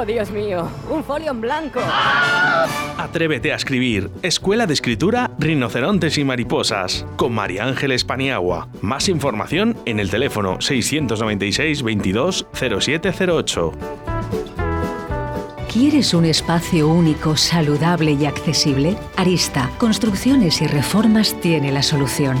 Oh, Dios mío, un folio en blanco. Atrévete a escribir. Escuela de Escritura Rinocerontes y Mariposas. Con María Ángeles Paniagua. Más información en el teléfono 696 22 0708. ¿Quieres un espacio único, saludable y accesible? Arista, Construcciones y Reformas tiene la solución.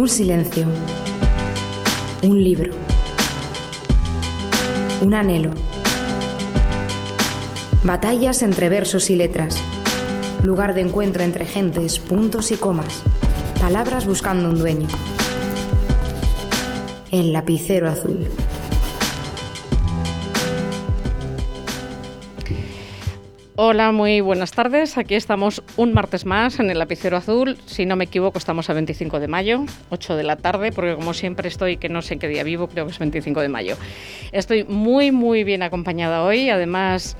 Un silencio. Un libro. Un anhelo. Batallas entre versos y letras. Lugar de encuentro entre gentes, puntos y comas. Palabras buscando un dueño. El lapicero azul. Hola, muy buenas tardes. Aquí estamos un martes más en el lapicero azul. Si no me equivoco, estamos a 25 de mayo, 8 de la tarde, porque como siempre estoy, que no sé qué día vivo, creo que es 25 de mayo. Estoy muy, muy bien acompañada hoy. Además,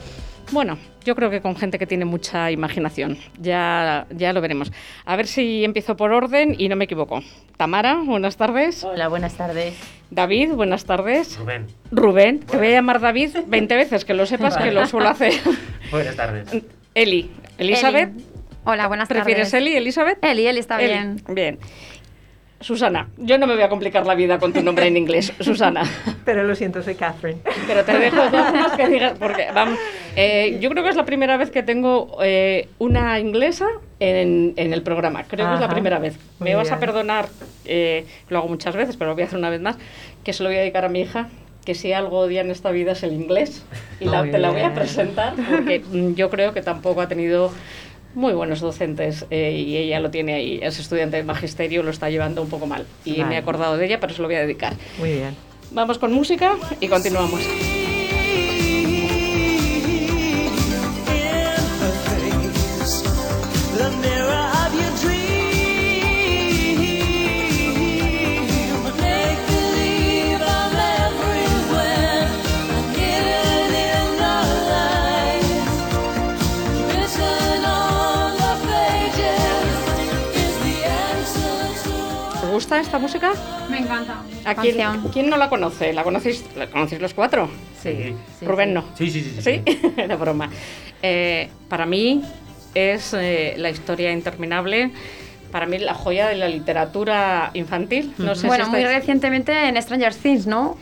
bueno, yo creo que con gente que tiene mucha imaginación. Ya, ya lo veremos. A ver si empiezo por orden y no me equivoco. Tamara, buenas tardes. Hola, buenas tardes. David, buenas tardes. Rubén. Rubén, te voy a llamar David 20 veces, que lo sepas que lo suelo hacer. Buenas tardes. Eli, Elizabeth. Eli. Hola, buenas tardes. ¿Prefieres Eli, Elizabeth? Eli, Eli está Eli, bien. Bien. Susana, yo no me voy a complicar la vida con tu nombre en inglés, Susana. Pero lo siento, soy Catherine. Pero te dejo dos más que digas, porque vamos, eh, yo creo que es la primera vez que tengo eh, una inglesa en, en, el programa. Creo que es la primera vez. Me vas a perdonar, eh, lo hago muchas veces, pero lo voy a hacer una vez más, que se lo voy a dedicar a mi hija. Que si algo odia en esta vida es el inglés. Y la- te la voy a presentar porque mm, yo creo que tampoco ha tenido muy buenos docentes eh, y ella lo tiene ahí. Es estudiante de magisterio, lo está llevando un poco mal. Y me he acordado de ella, pero se lo voy a dedicar. Muy bien. Vamos con música y continuamos. Gusta esta música? Me encanta. ¿A quién, quién no la conoce? ¿La conocéis, la conocéis los cuatro? Sí. Sí, Rubén sí. no. Sí, sí, sí. sí, ¿Sí? Era broma. Eh, para mí es eh, la historia interminable. Para mí la joya de la literatura infantil. No sé bueno, si muy recientemente en Stranger Things, ¿no?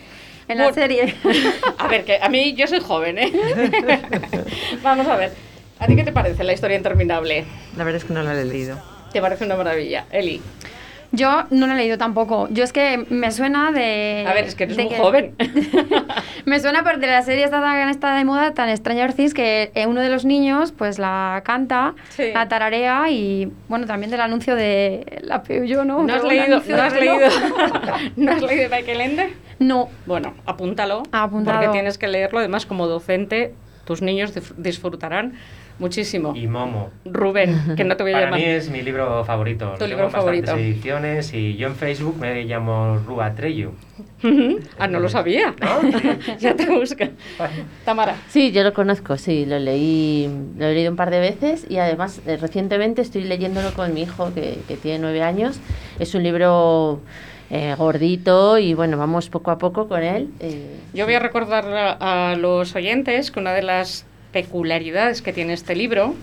En la Bueno. serie. A ver, que a mí yo soy joven, ¿eh? Vamos a ver. ¿A ti qué te parece la historia interminable? La verdad es que no la he leído. ¿Te parece una maravilla? Eli. Yo no la he leído tampoco. Yo es que me suena de. A ver, es que eres muy joven. me suena por de la serie esta tan esta de moda, tan Stranger Things, que eh, uno de los niños pues la canta, Sí. la tararea y bueno, también del anuncio de la Peugeot, ¿no? ¿No has leído, no has leído, ¿no has leído Michael Ende? No. Bueno, apúntalo. Porque tienes que leerlo. Además, como docente, tus niños disfrutarán muchísimo. Y Momo. Rubén, que no te voy a Para llamar. mí es mi libro favorito. Tu Lo libro tengo en bastantes favorito. ediciones y yo en Facebook me llamo Rua Treyu. ah, no lo sabía. ya te busco. Tamara. Sí, yo lo conozco, sí, lo leí, lo he leído un par de veces y además eh, recientemente estoy leyéndolo con mi hijo que, que tiene nueve años. Es un libro eh, gordito y bueno, vamos poco a poco con él. eh, Yo voy a recordar a, a los oyentes que una de las peculiaridades que tiene este libro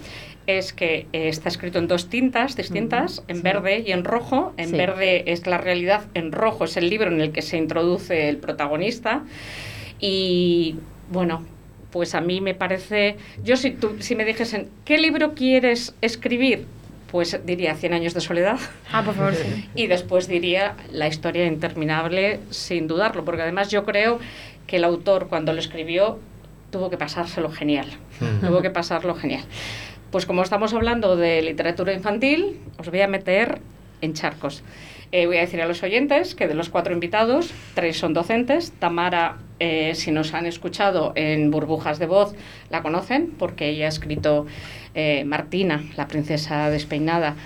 es que eh, está escrito en dos tintas distintas, en verde y en rojo. En Sí. verde es la realidad, en rojo es el libro en el que se introduce el protagonista. Y bueno, pues a mí me parece, yo si, tú, si me dijesen, ¿qué libro quieres escribir? pues diría Cien años de soledad. Ah, por favor, sí. Y después diría La historia interminable, sin dudarlo, porque además yo creo que el autor cuando lo escribió tuvo que pasárselo genial. tuvo que pasarlo genial. Pues como estamos hablando de literatura infantil, os voy a meter en charcos. Eh, voy a decir a los oyentes que de los cuatro invitados, tres son docentes. Tamara, eh, si nos han escuchado en Burbujas de Voz, la conocen porque ella ha escrito eh, Martina, la princesa despeinada,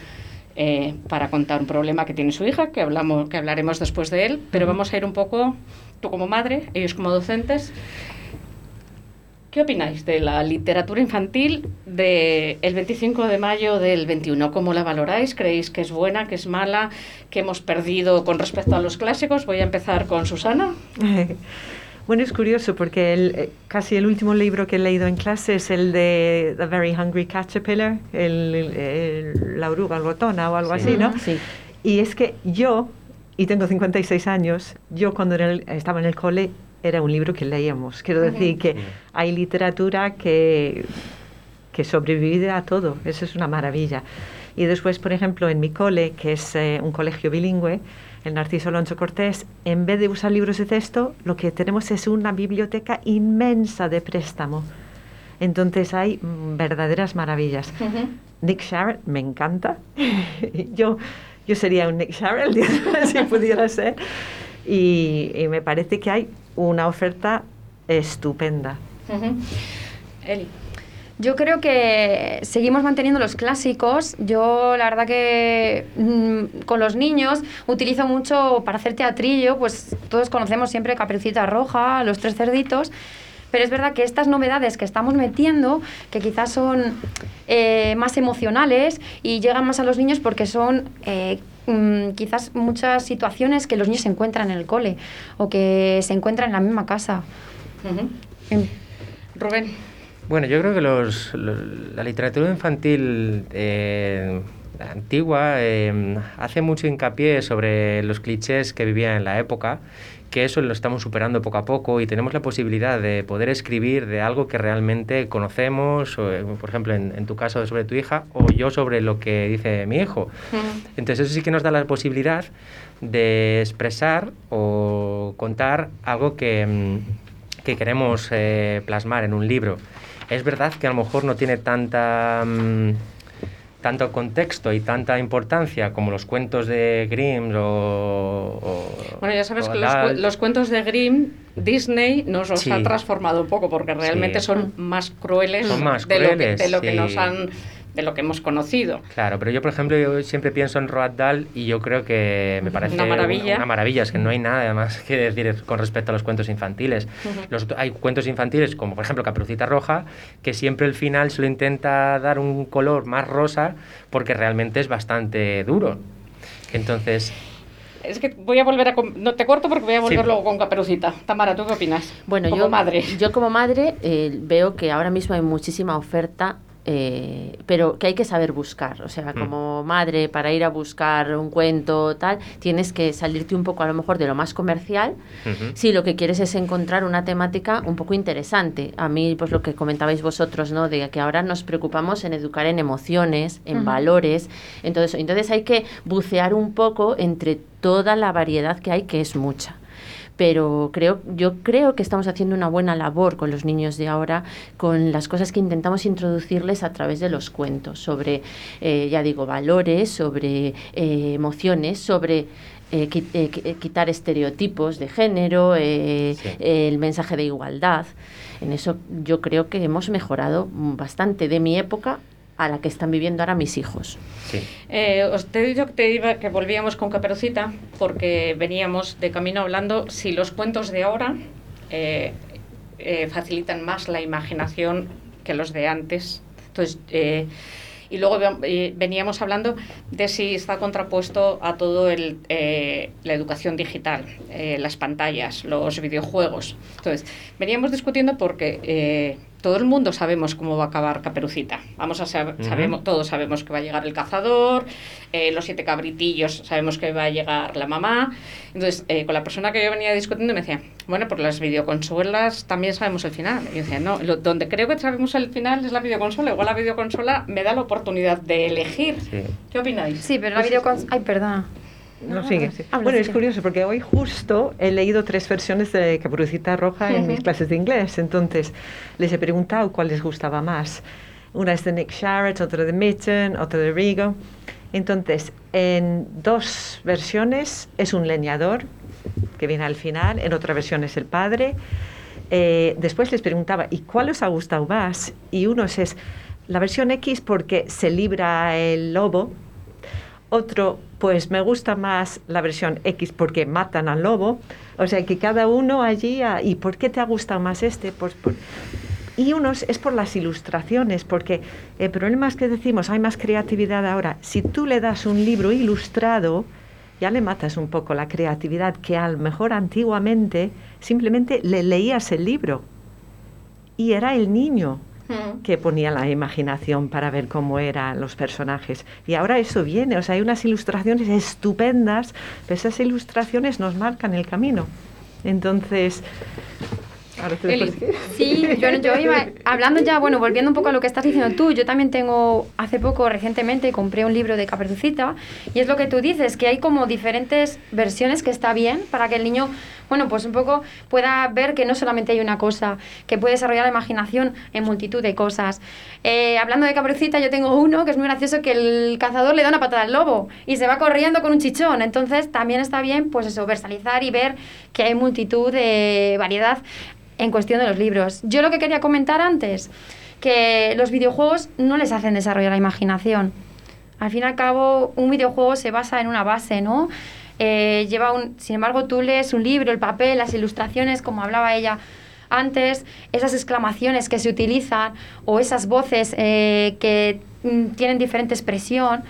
eh, para contar un problema que tiene su hija, que, hablamos, que hablaremos después de él. Pero vamos a ir un poco, tú como madre, ellos como docentes. ¿Qué opináis de la literatura infantil del 25 de mayo del 21? ¿Cómo la valoráis? ¿Creéis que es buena, que es mala, que hemos perdido con respecto a los clásicos? Voy a empezar con Susana. Bueno, es curioso porque el, eh, casi el último libro que he leído en clase es el de The Very Hungry Caterpillar, el, el- la oruga glotona o algo Sí. así, ¿no? Sí. Y es que yo, y tengo 56 años, yo cuando estaba en el cole era un libro que leíamos. Quiero decir que hay literatura que, que sobrevive a todo. Eso es una maravilla. Y después, por ejemplo, en mi cole, que es eh, un colegio bilingüe, el Narciso Alonso Cortés, en vez de usar libros de texto, lo que tenemos es una biblioteca inmensa de préstamo. Entonces hay mm, verdaderas maravillas. Nick Sharrett me encanta. yo, yo sería un Nick Sharrett si pudiera ser. Y, y me parece que hay una oferta estupenda. Eli. Yo creo que seguimos manteniendo los clásicos. Yo, la verdad que mm, con los niños utilizo mucho para hacer teatrillo, pues todos conocemos siempre Caperucita Roja, Los Tres Cerditos. Pero es verdad que estas novedades que estamos metiendo, que quizás son eh, más emocionales y llegan más a los niños porque son eh, mm, quizás muchas situaciones que los niños se encuentran en el cole o que se encuentran en la misma casa. Em, Rubén. Bueno, yo creo que los, los- la literatura infantil eh, antigua eh, hace mucho hincapié sobre los clichés que vivían en la época, que eso lo estamos superando poco a poco y tenemos la posibilidad de poder escribir de algo que realmente conocemos, o, eh, por ejemplo, en, en tu caso sobre tu hija, o yo sobre lo que dice mi hijo. Entonces eso sí que nos da la posibilidad de expresar o contar algo que, mm, que queremos eh, plasmar en un libro. Es verdad que a lo mejor no tiene tanta mm, tanto contexto y tanta importancia como los cuentos de Grimm o, o- Bueno, ya sabes que los, cuentos de Grimm, Disney nos los Sí. ha transformado un poco porque realmente Sí. son más crueles, Son más de, lo que, crueles, de lo que sí. nos han de lo que hemos conocido. Claro, pero yo, por ejemplo, yo siempre pienso en Roald Dahl y yo creo que me parece Una maravilla. Una, maravilla, es que no hay nada más que decir con respecto a los cuentos infantiles. Los hay cuentos infantiles, como por ejemplo Caperucita Roja, que siempre el final se lo intenta dar un color más rosa porque realmente es bastante duro. Entonces, Es que voy a volver a... No te corto porque voy a volver Sí. luego con Caperucita. Tamara, ¿tú qué opinas? Bueno, Como yo, madre. yo como madre eh, veo que ahora mismo hay muchísima oferta, eh, pero que hay que saber buscar. O sea, Mm. como madre, para ir a buscar un cuento, tal, tienes que salirte un poco a lo mejor de lo más comercial. Si lo que quieres es encontrar una temática un poco interesante. A mí, pues lo que comentabais vosotros, ¿no? De que ahora nos preocupamos en educar en emociones, en valores. Entonces, entonces hay que bucear un poco entre toda la variedad que hay, que es mucha pero creo yo creo que estamos haciendo una buena labor con los niños de ahora con las cosas que intentamos introducirles a través de los cuentos sobre eh, ya digo valores sobre eh, emociones sobre eh, eh, eh, quitar estereotipos de género eh, el mensaje de igualdad. En eso yo creo que hemos mejorado bastante de mi época a la que están viviendo ahora mis hijos sí. Eh, os te he dicho que, te iba, que volvíamos con Caperucita porque veníamos de camino hablando si los cuentos de ahora eh, eh, facilitan más la imaginación que los de antes. Entonces, eh, y luego ve- veníamos hablando de si está contrapuesto a todo el, eh, la educación digital, eh, las pantallas, los videojuegos. Entonces, veníamos discutiendo porque eh, todo el mundo sabemos cómo va a acabar Caperucita. Vamos a saber, Ujú. sabemos, todos sabemos que va a llegar el cazador, eh, los siete cabritillos sabemos que va a llegar la mamá. Entonces, eh, con la persona que yo venía discutiendo me decía, bueno, por las videoconsolas también sabemos el final. Y yo decía, no, lo- donde creo que sabemos el final es la videoconsola. Igual la videoconsola me da la oportunidad de elegir. ¿Qué opináis? Sí, pero la videoconsola... Ay, perdona. No, sigue. sí. Habla, Bueno, es curioso porque hoy justo he leído tres versiones de Caperucita Roja en mis clases de inglés. Entonces, les he preguntado cuál les gustaba más. Una es de Nick Sharrett, otra de Mitten, otra de Rigo. Entonces, en dos versiones es un leñador que viene al final, en otra versión es el padre. Eh, después les preguntaba, ¿y cuál os ha gustado más? Y unos es la versión X porque se libra el lobo, otro, pues me gusta más la versión X porque matan al lobo. O sea que cada uno allí, ¿y por qué te ha gustado más este? Pues por- Y unos es por las ilustraciones, porque el problema es que decimos, hay más creatividad ahora. Si tú le das un libro ilustrado, ya le matas un poco la creatividad que a lo mejor antiguamente simplemente le leías el libro y era el niño que ponía la imaginación para ver cómo eran los personajes. Y ahora eso viene, o sea, hay unas ilustraciones estupendas, pero esas ilustraciones nos marcan el camino. Entonces, ahora te Eli. Sí, yo, yo iba hablando ya, bueno, volviendo un poco a lo que estás diciendo tú, yo también tengo, hace poco, recientemente, compré un libro de Caperucita y es lo que tú dices, que hay como diferentes versiones que está bien para que el niño, bueno, pues un poco pueda ver que no solamente hay una cosa, que puede desarrollar la imaginación en multitud de cosas. Eh, hablando de Caperucita, yo tengo uno que es muy gracioso, que el cazador le da una patada al lobo y se va corriendo con un chichón, entonces también está bien, pues eso, versalizar y ver que hay multitud de variedad en cuestión de los libros. Yo lo que quería comentar antes, que los videojuegos no les hacen desarrollar la imaginación. Al fin y al cabo, un videojuego se basa en una base, ¿no? Eh, lleva un, sin embargo, tú lees un libro, el papel, las ilustraciones, como hablaba ella antes, esas exclamaciones que se utilizan o esas voces eh, que mm, tienen diferente expresión,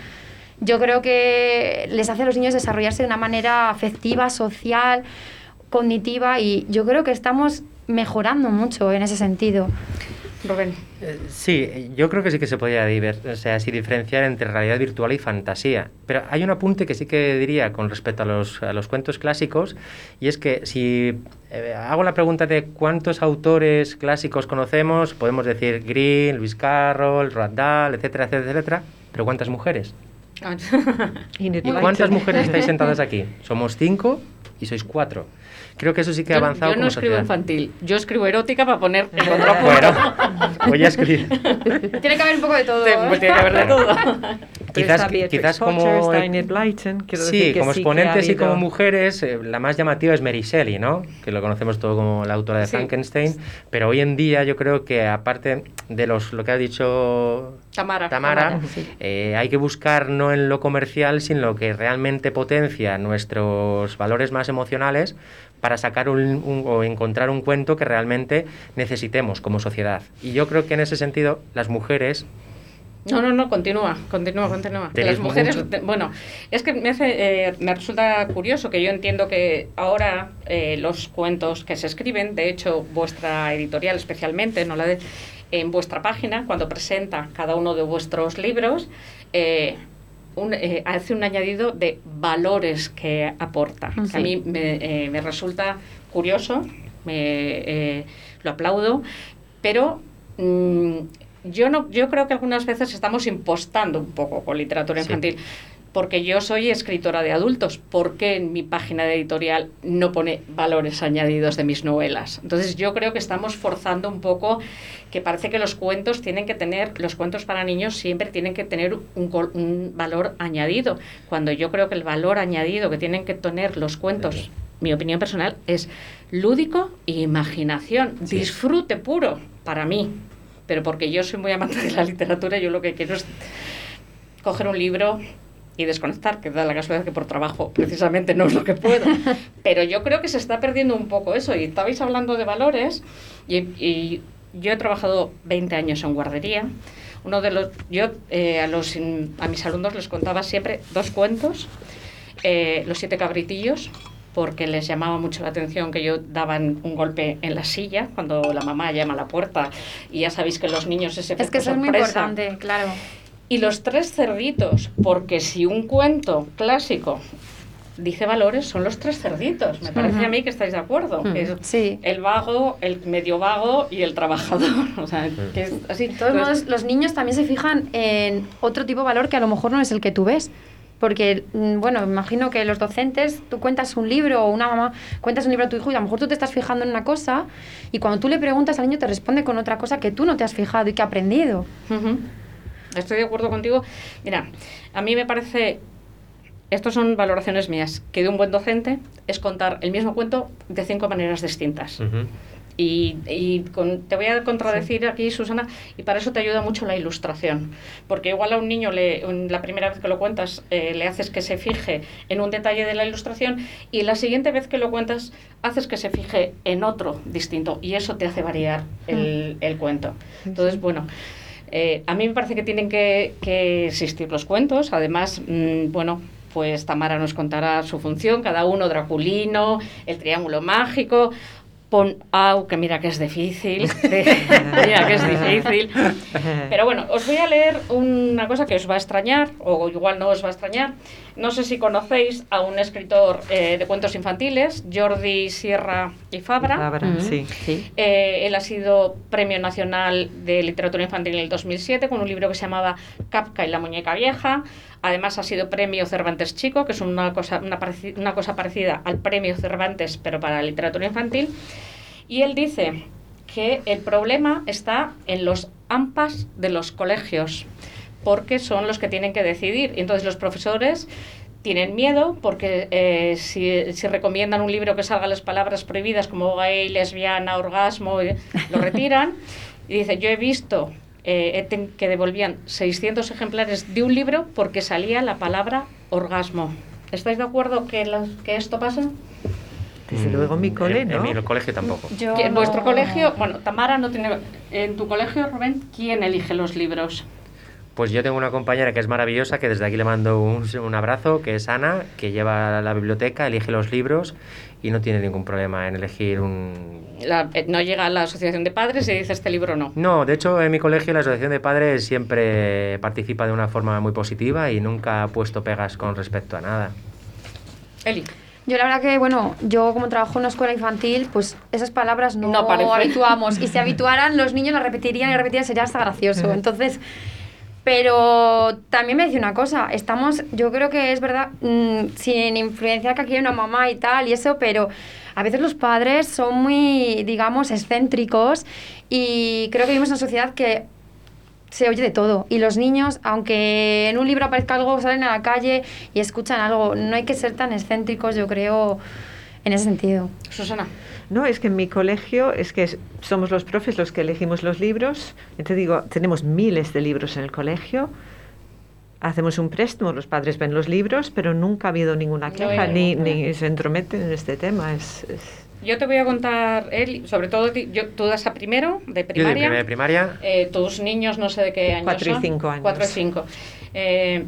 yo creo que les hace a los niños desarrollarse de una manera afectiva, social, cognitiva y yo creo que estamos mejorando mucho en ese sentido. Rubén. Eh, Sí, yo creo que sí que se podría diver- o sea, sí diferenciar entre realidad virtual y fantasía. Pero hay un apunte que sí que diría con respecto a los, a los cuentos clásicos, y es que si eh, hago la pregunta de cuántos autores clásicos conocemos, podemos decir Green, Lewis Carroll, Roald Dahl, etcétera, etcétera, etcétera, pero ¿cuántas mujeres? ¿Cuántas mujeres estáis sentadas aquí? Somos cinco y sois cuatro. Creo que eso sí que ha Yo- avanzado Yo, no como escribo sociedad. infantil, yo escribo erótica para poner en contrapunto. Bueno, voy a escribir. Tiene que haber un poco de todo. Pues tiene que haber de todo. Quizás, quizás como sí, decir que como sí exponentes y como mujeres, eh, la más llamativa es Mary Shelley, ¿no? Que lo conocemos todo como la autora de Sí. Frankenstein. Pero hoy en día yo creo que aparte de los lo que ha dicho Tamara. Tamara, eh, hay que buscar no en lo comercial, sino lo que realmente potencia nuestros valores más emocionales para sacar un, un- o encontrar un cuento que realmente necesitemos como sociedad. Y yo creo que en ese sentido las mujeres No, no, no, continúa, continúa, continúa. Que Las mujeres, mucho- bueno, es que me hace, eh, me resulta curioso que yo entiendo que ahora eh, los cuentos que se escriben, de hecho vuestra editorial especialmente, no la de, en vuestra página, cuando presenta cada uno de vuestros libros, eh, un- eh, hace un añadido de valores que aporta. que a mí me, eh, me resulta curioso, me, eh, lo aplaudo, pero mm, yo no yo creo que algunas veces estamos impostando un poco con literatura Sí. Porque yo soy escritora de adultos, ¿por qué en mi página de editorial no pone valores añadidos de mis novelas? Entonces yo creo que estamos forzando un poco que parece que los cuentos tienen que tener, los cuentos para niños siempre tienen que tener un valor añadido, cuando yo creo que el valor añadido que tienen que tener los cuentos, mi opinión personal, es lúdico e imaginación, disfrute puro para mí, pero porque yo soy muy amante de la literatura, yo lo que quiero es coger un libro y desconectar, que da la casualidad que por trabajo precisamente no es lo que puedo. Pero yo creo que se está perdiendo un poco eso. Y estabais hablando de valores y, y yo he trabajado 20 años en guardería. Uno de los, yo eh, a, los, a mis alumnos les contaba siempre dos cuentos, eh, Los siete cabritillos porque les llamaba mucho la atención que yo daban un golpe en la silla cuando la mamá llama a la puerta y ya sabéis que los niños ese Es que eso es muy importante, claro. Y los tres cerditos, porque si un cuento clásico dice valores, son los tres cerditos. Me parece a mí que estáis de acuerdo. Ujú. que es Sí. el vago, el medio vago y el trabajador. O sea, que es así. De todos modos, los niños también se fijan en otro tipo de valor que a lo mejor no es el que tú ves. Porque, mm, bueno, imagino que los docentes, tú cuentas un libro o una mamá cuentas un libro a tu hijo y a lo mejor tú te estás fijando en una cosa y cuando tú le preguntas al niño te responde con otra cosa que tú no te has fijado y que ha aprendido. Ujú. Estoy de acuerdo contigo. Mira, a mí me parece, estas son valoraciones mías, que de un buen docente es contar el mismo cuento de cinco maneras distintas. Y, y con- te voy a contradecir aquí, Susana, y para eso te ayuda mucho la ilustración. Porque igual a un niño, le, un- la primera vez que lo cuentas, eh, le haces que se fije en un detalle de la ilustración y la siguiente vez que lo cuentas, haces que se fije en otro distinto y eso te hace variar el, el cuento. Entonces, bueno. Eh, a mí me parece que tienen que, que existir los cuentos. Además, mm, bueno, pues Tamara nos contará su función, cada uno, Draculino, el triángulo mágico. Pon au, que mira que es difícil. mira que es difícil. Pero bueno, os voy a leer una cosa que os va a extrañar, o igual no os va a extrañar. No sé si conocéis a un escritor eh, de cuentos infantiles, Jordi Sierra y Fabra. Fabra, Mm. sí. Eh, él ha sido Premio Nacional de Literatura Infantil en el 2007 con un libro que se llamaba Kafka y la muñeca vieja. Además ha sido Premio Cervantes Chico, que es una cosa, una, pareci- una cosa parecida al Premio Cervantes, pero para literatura infantil. Y él dice que el problema está en los AMPAs de los colegios, porque son los que tienen que decidir. Y Entonces los profesores tienen miedo porque eh, si, si recomiendan un libro que salga las palabras prohibidas como gay, lesbiana, orgasmo, lo retiran. Y dice, yo he visto eh, que devolvían 600 ejemplares de un libro porque salía la palabra orgasmo. ¿Estáis de acuerdo que, la- que esto pasa? Desde luego en mi cole, En, ¿no? en mi colegio tampoco. Que en vuestro colegio, bueno, Tamara no tiene... En tu colegio, Rubén, ¿quién elige los libros? Pues yo tengo una compañera que es maravillosa, que desde aquí le mando un, un abrazo, que es Ana, que lleva la biblioteca, elige los libros y no tiene ningún problema en elegir un... La- eh, no llega a la asociación de padres y dice este libro no. No, de hecho en mi colegio la asociación de padres siempre participa de una forma muy positiva y nunca ha puesto pegas con respecto a nada. Eli. Yo la verdad que, bueno, yo como trabajo en una escuela infantil, pues esas palabras no, No habituamos. Y si habituaran, los niños las repetirían y repetirían, sería hasta gracioso. Ujú. Entonces, pero también me dice una cosa, estamos, yo creo que es verdad, mm, sin influenciar que aquí hay una mamá y tal y eso, pero a veces los padres son muy, digamos, excéntricos y creo que vivimos en una sociedad que se oye de todo. Y los niños, aunque en un libro aparezca algo, salen a la calle y escuchan algo. No hay que ser tan excéntricos, yo creo, en ese sentido. Susana. No, es que en mi colegio es que somos los profes los que elegimos los libros. Y te digo, tenemos miles de libros en el colegio. Hacemos un préstamo, los padres ven los libros, pero nunca ha habido ninguna No queja, ni, se entrometen en este tema. Es, es- Yo te voy a contar, Eli, sobre todo yo, tú das a primero, de Yo de primaria. primer- primaria, Eh, tus niños no sé de qué años Cuatro y cinco años. Cuatro y cinco. Eh,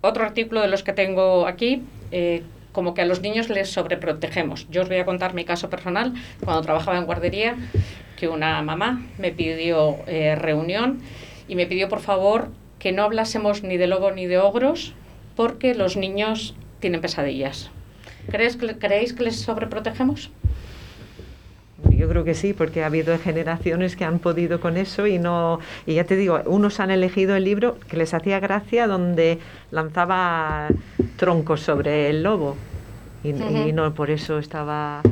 otro artículo de los que tengo aquí, eh, como que a los niños les sobreprotegemos. Yo os voy a contar mi caso personal. Cuando trabajaba en guardería, que una mamá me pidió eh, reunión y me pidió por favor que no hablásemos ni de lobo ni de ogros porque los niños tienen pesadillas. ¿Crees que, ¿Creéis que les sobreprotegemos? Yo creo que sí, porque ha habido generaciones que han podido con eso y no. Y ya te digo, unos han elegido el libro que les hacía gracia donde lanzaba troncos sobre el lobo. Y, y Ujú. no por eso estaba.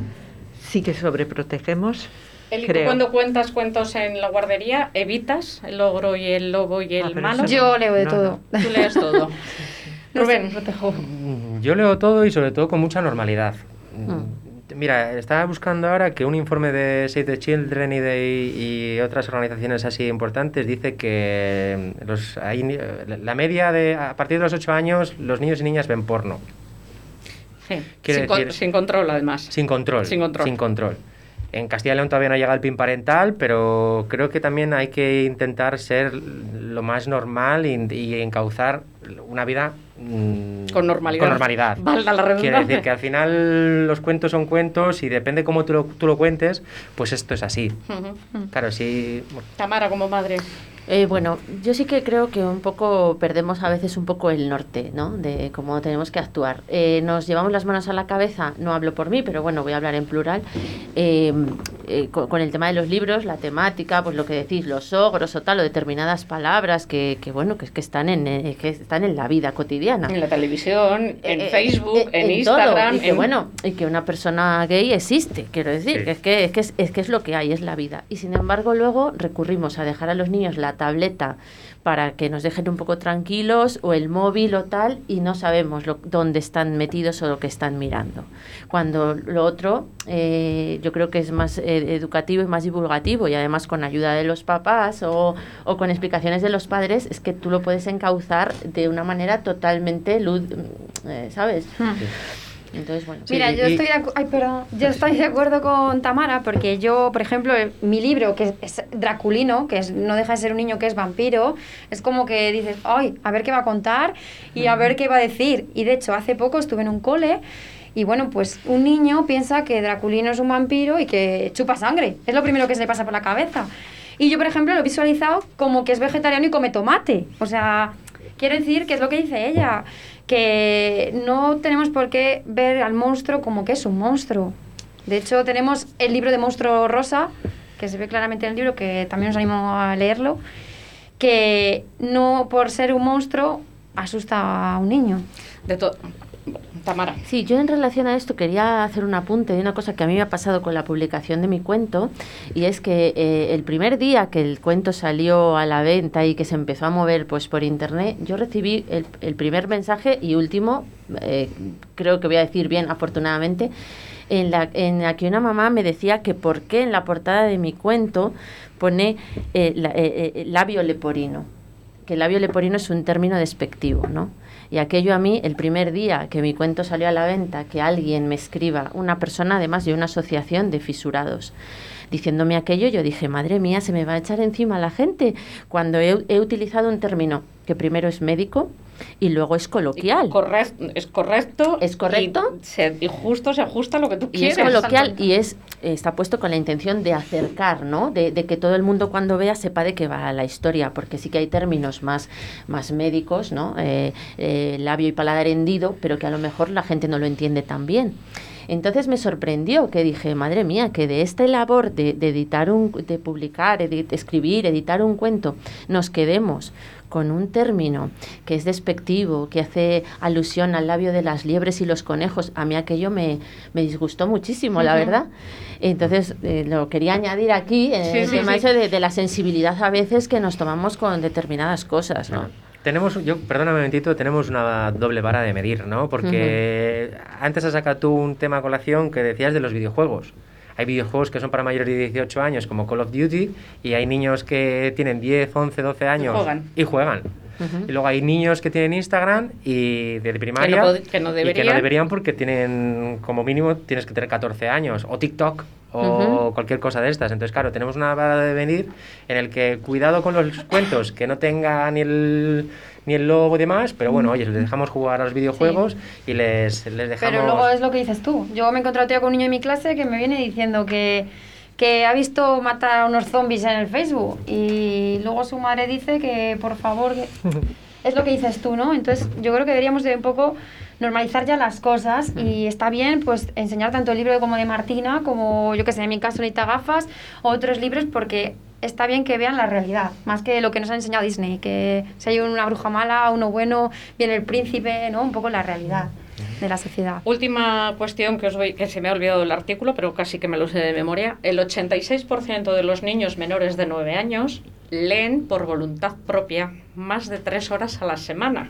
Sí que sobreprotegemos. ¿tú creo. cuando cuentas cuentos en la guardería, evitas el ogro y el lobo y el pero malo? Yo leo de No, todo. Tú lees todo. No Rubén. protejo. Mm, Yo leo todo y sobre todo con mucha normalidad. Mm, Mira, estaba buscando ahora que un informe de Save the Children y, de, y otras organizaciones así importantes dice que mm, los, hay la media de a partir de los 8 años los niños y niñas ven porno. Sí, sin, con- sin control, además. Sin control. Sin control. Sin control. En Castilla y León todavía no llega el PIN parental, pero creo que también hay que intentar ser lo más normal y, y encauzar una vida mm, Con normalidad. Con normalidad. Valga la Quiere decir que al final los cuentos son cuentos y depende cómo tú lo, tú lo cuentes, pues esto es así. Claro, sí. Tamara, como madre. Eh, bueno, yo sí que creo que un poco perdemos a veces un poco el norte, ¿no? De cómo tenemos que actuar. Eh, nos llevamos las manos a la cabeza, no hablo por mí, pero bueno, voy a hablar en plural, eh, eh, con, con el tema de los libros, la temática, pues lo que decís, los ogros o tal, o determinadas palabras que, que bueno, que, que están en, que están en la vida cotidiana. En la televisión, en Facebook, en, todo, Instagram. y que en- bueno y que una persona gay existe quiero decir Sí. que es que es que es, es que es lo que hay es la vida y sin embargo luego recurrimos a dejar a los niños la tableta para que nos dejen un poco tranquilos o el móvil o tal y no sabemos lo, dónde están metidos o lo que están mirando. Cuando lo otro eh, yo creo que es más eh, educativo y más divulgativo y además con ayuda de los papás o, o con explicaciones de los padres es que tú lo puedes encauzar de una manera totalmente luz, eh, ¿sabes? Entonces, bueno. Mira, yo estoy, de ay, perdón, yo estoy de acuerdo con Tamara porque yo, por ejemplo, el- mi libro, que es, es Draculino, que es, no deja de ser un niño que es vampiro, es como que dices, ay, a ver qué va a contar y a ver qué va a decir. Y de hecho, hace poco estuve en un cole y bueno, pues un niño piensa que Draculino es un vampiro y que chupa sangre. Es lo primero que se le pasa por la cabeza. Y yo, por ejemplo, lo he visualizado como que es vegetariano y come tomate. O sea, quiero decir que es lo que dice ella, que no tenemos por qué ver al monstruo como que es un monstruo. De hecho, tenemos el libro de Monstruo Rosa, que se ve claramente en el libro, que también os animo a leerlo, que no por ser un monstruo asusta a un niño. De. Tamara. Sí, yo en relación a esto quería hacer un apunte de una cosa que a mí me ha pasado con la publicación de mi cuento y es que eh, el primer día que el cuento salió a la venta y que se empezó a mover pues por internet, yo recibí el, el primer mensaje y último, eh, creo que voy a decir bien afortunadamente, en la, en la que una mamá me decía que por qué en la portada de mi cuento pone eh, la- eh, eh, labio leporino que el labio leporino es un término despectivo, ¿no? Y aquello a mí, el primer día que mi cuento salió a la venta, que alguien me escriba, una persona además de una asociación de fisurados, diciéndome aquello, yo dije, madre mía, se me va a echar encima la gente, cuando he, he utilizado un término que primero es médico y luego es coloquial. Es correcto. Es correcto. Y, se- y justo se ajusta a lo que tú Y es quieres. coloquial y es está puesto con la intención de acercar, ¿no? De, de que todo el mundo cuando vea sepa de qué va la historia, porque sí que hay términos más, más médicos, ¿no? Eh, eh, labio y paladar hendido, pero que a lo mejor la gente no lo entiende tan bien. Entonces me sorprendió que dije, madre mía, que de esta labor de, de editar un, de publicar, escribir, editar un cuento, nos quedemos con un término que es despectivo, que hace alusión al labio de las liebres y los conejos, a mí aquello me, me disgustó muchísimo, la verdad. Entonces, eh, lo quería añadir aquí, eh, Sí, el sí, tema sí. ese de, de la sensibilidad a veces que nos tomamos con determinadas cosas, ¿no? Tenemos, yo, perdóname un momentito, tenemos una doble vara de medir, ¿no? Porque antes has sacado tú un tema a colación que decías de los videojuegos. Hay videojuegos que son para mayores de 18 años, como Call of Duty, y hay niños que tienen 10, 11, 12 años juegan. y juegan. Y luego hay niños que tienen Instagram y de primaria que no y que no deberían. deberían porque tienen como mínimo tienes que tener 14 años o TikTok o cualquier cosa de estas. Entonces, claro, tenemos una vara de venir en el que cuidado con los cuentos que no tenga ni el ni el logo y demás, pero bueno, oye, les dejamos jugar a los videojuegos y les, les dejamos Pero luego es lo que dices tú. Yo me he encontrado con un niño en mi clase que me viene diciendo que, que ha visto matar a unos zombies en el Facebook y luego su madre dice que por favor... que- Es lo que dices tú, ¿no? Entonces yo creo que deberíamos de un poco normalizar ya las cosas y está bien pues enseñar tanto el libro como de Martina como yo que sé, en mi caso Lita Gafas o otros libros porque está bien que vean la realidad, más que lo que nos ha enseñado Disney, que si hay una bruja mala, uno bueno, viene el príncipe, ¿no? Un poco la realidad de la sociedad. Última cuestión que os voy, que se me ha olvidado el artículo, pero casi que me lo sé de memoria. El 86% de los niños menores de 9 años leen por voluntad propia más de 3 horas a la semana.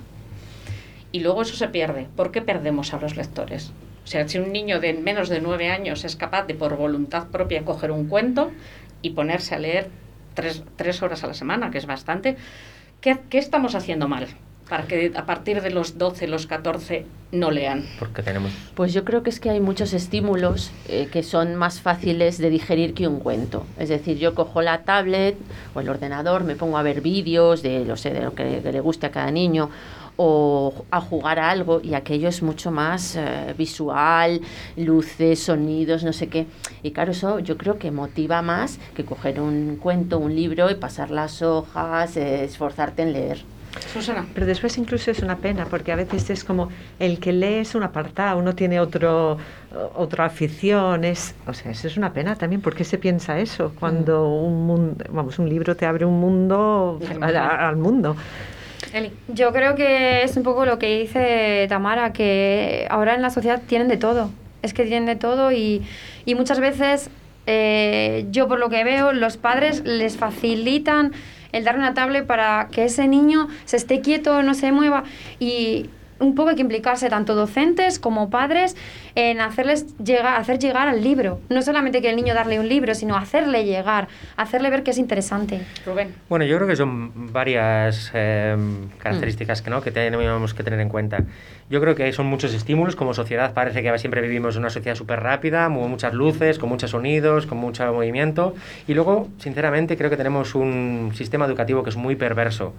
Y luego eso se pierde. ¿Por qué perdemos a los lectores? O sea, si un niño de menos de 9 años es capaz de por voluntad propia coger un cuento y ponerse a leer 3, horas a la semana, que es bastante, ¿qué, qué estamos haciendo mal? Para que a partir de los 12, los 14 no lean? Porque tenemos... Pues yo creo que es que hay muchos estímulos eh, que son más fáciles de digerir que un cuento. Es decir, yo cojo la tablet o el ordenador, me pongo a ver vídeos de, lo sé, de lo que, que le guste a cada niño o a jugar a algo y aquello es mucho más eh, visual, luces, sonidos, no sé qué. Y claro, eso yo creo que motiva más que coger un cuento, un libro y pasar las hojas, eh, esforzarte en leer. Susana. Pero después incluso es una pena, porque a veces es como el que lee es un apartado, uno tiene otro, otra afición, es, o sea, eso es una pena también, ¿por qué se piensa eso? Cuando un, mundo, vamos, un libro te abre un mundo al, al mundo. Eli. Yo creo que es un poco lo que dice Tamara, que ahora en la sociedad tienen de todo. Es que tienen de todo y, y muchas veces, eh, yo por lo que veo, los padres les facilitan el dar una tablet para que ese niño se esté quieto, no se mueva. Y un poco hay que implicarse tanto docentes como padres en hacerles llegar, hacer llegar al libro. No solamente que el niño darle un libro, sino hacerle llegar, hacerle ver que es interesante. Rubén. Bueno, yo creo que son varias eh, características que, ¿no? que tenemos que tener en cuenta. Yo creo que son muchos estímulos. Como sociedad parece que siempre vivimos en una sociedad súper rápida, con muchas luces, con muchos sonidos, con mucho movimiento. Y luego, sinceramente, creo que tenemos un sistema educativo que es muy perverso.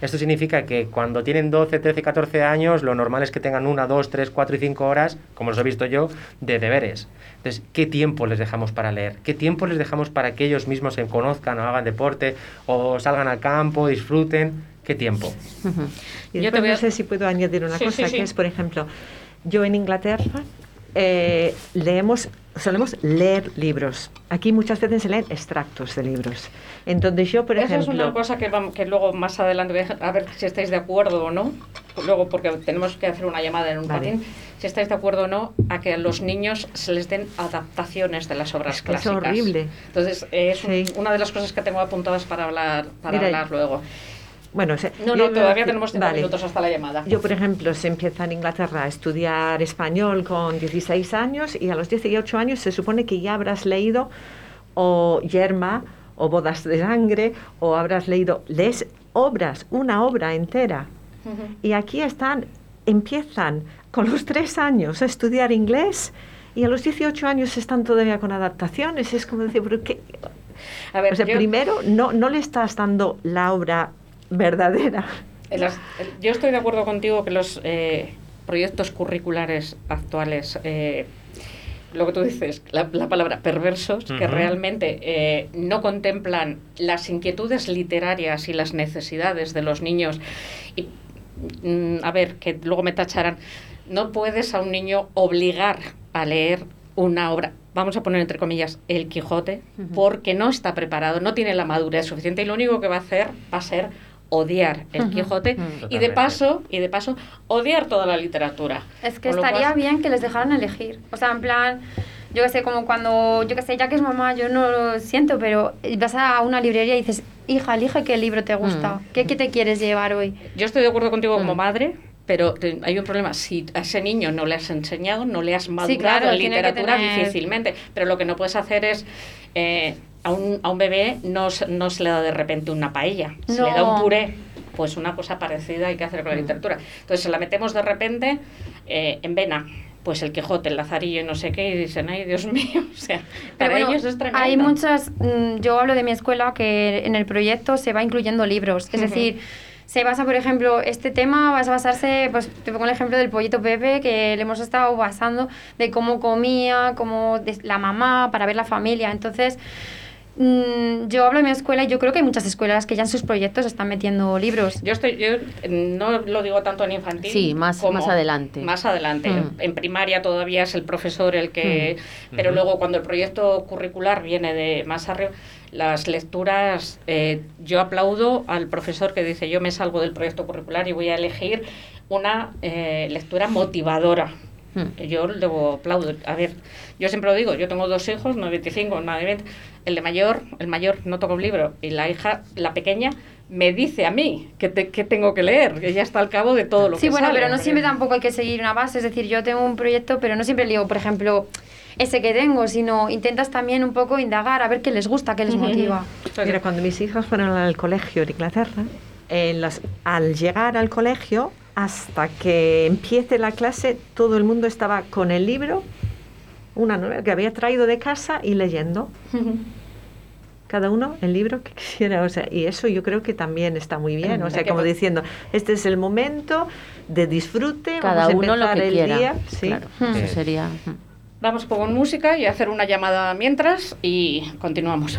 Esto significa que cuando tienen 12, 13, 14 años, lo normal es que tengan una, dos, tres, cuatro y cinco horas, como los he visto yo, de deberes. Entonces, ¿qué tiempo les dejamos para leer? ¿Qué tiempo les dejamos para que ellos mismos se conozcan o hagan deporte o salgan al campo, disfruten? ¿Qué tiempo? Y Yo después te voy a- no sé si puedo añadir una Sí, cosa, sí, que es, por ejemplo, yo en Inglaterra eh, leemos, solemos leer libros. Aquí muchas veces se leen extractos de libros. Entonces yo, por Esa ejemplo... es una cosa que, vam- que luego más adelante voy a ver si estáis de acuerdo o no. Luego, porque tenemos que hacer una llamada en un Vale. patín. Si estáis de acuerdo o no a que a los niños se les den adaptaciones de las obras Es que es clásicas. horrible. Entonces, eh, es un- una de las cosas que tengo apuntadas para hablar, para Mira, hablar luego. Bueno, o sea, No, yo no, todavía tenemos vale. minutos hasta la llamada. Yo, por ejemplo, se empieza en Inglaterra a estudiar español con 16 años y a los 18 años se supone que ya habrás leído o Yerma o Bodas de Sangre o habrás leído, lees obras, una obra entera. Y aquí están, empiezan con los tres años a estudiar inglés y a los 18 años están todavía con adaptaciones. Es como decir, ¿pero qué? A ver, o sea, yo- primero no, no le estás dando la obra verdadera. Las- yo estoy de acuerdo contigo que los eh, proyectos curriculares actuales, eh, lo que tú dices, la, la palabra perversos, que realmente eh, no contemplan las inquietudes literarias y las necesidades de los niños. Y, mm, a ver, que luego me tacharán, no puedes a un niño obligar a leer una obra, vamos a poner entre comillas, el Quijote, porque no está preparado, no tiene la madurez suficiente y lo único que va a hacer va a ser odiar el. Quijote Ujú. y de paso y de paso odiar toda la literatura. Es que estaría cual- bien que les dejaran elegir. O sea, en plan, yo que sé, como cuando, yo que sé, ya que es mamá, yo no lo siento, pero vas a una librería y dices, hija, elige qué libro te gusta, Mm. ¿Qué, qué te quieres llevar hoy. Yo estoy de acuerdo contigo Mm. como madre, pero te- hay un problema. Si a ese niño no le has enseñado, no le has madurado claro, en literatura tener- difícilmente. Pero lo que no puedes hacer es... eh, a, un, a un bebé no, se- no se le da de repente una paella, se le da un No. puré. Pues una cosa parecida hay que hacer con la literatura. Entonces se la metemos de repente eh, en vena. Pues el Quijote, el Lazarillo y no sé qué, y dicen, ay, Dios mío, o sea, Pero para bueno, ellos es tremendo. hay muchas, mm, yo hablo de mi escuela que en el proyecto se va incluyendo libros, es Ujú. decir, se basa, por ejemplo, este tema va a basarse, pues te pongo el ejemplo del pollito Pepe, que le hemos estado basando de cómo comía, cómo de- la mamá, para ver la familia. Entonces, mm, yo hablo de mi escuela y yo creo que hay muchas escuelas que ya en sus proyectos están metiendo libros. Yo estoy, yo eh, no lo digo tanto en infantil. Sí, más- como más adelante. Más adelante. Mm. En primaria todavía es el profesor el que. Mm. Pero luego cuando el proyecto curricular viene de más arriba, las lecturas. eh, yo aplaudo al profesor que dice: Yo me salgo del proyecto curricular y voy a elegir una eh, lectura motivadora. Yo lo aplaudo. A ver, yo siempre lo digo, yo tengo dos hijos, no de 25, no de 20. El de mayor, el mayor no toca un libro y la hija, la pequeña, me dice a mí que, te- que tengo que leer, que ya está al cabo de todo lo Sí, que bueno, sale. pero no siempre tampoco hay que seguir una base. Es decir, yo tengo un proyecto, pero no siempre leo, por ejemplo, ese que tengo, sino intentas también un poco indagar a ver qué les gusta, qué les motiva. Mira, cuando mis hijas fueron al colegio en Inglaterra, en las- al llegar al colegio, hasta que empiece la clase, todo el mundo estaba con el libro, una novela que había traído de casa y leyendo. Cada uno el libro que quisiera, o sea, y eso yo creo que también está muy bien, o sea, como mo- diciendo, este es el momento de disfrute, Cada vamos a uno lo empezar que el quiera. día, sí. Claro, eso sería. Vamos con música y hacer una llamada mientras y continuamos.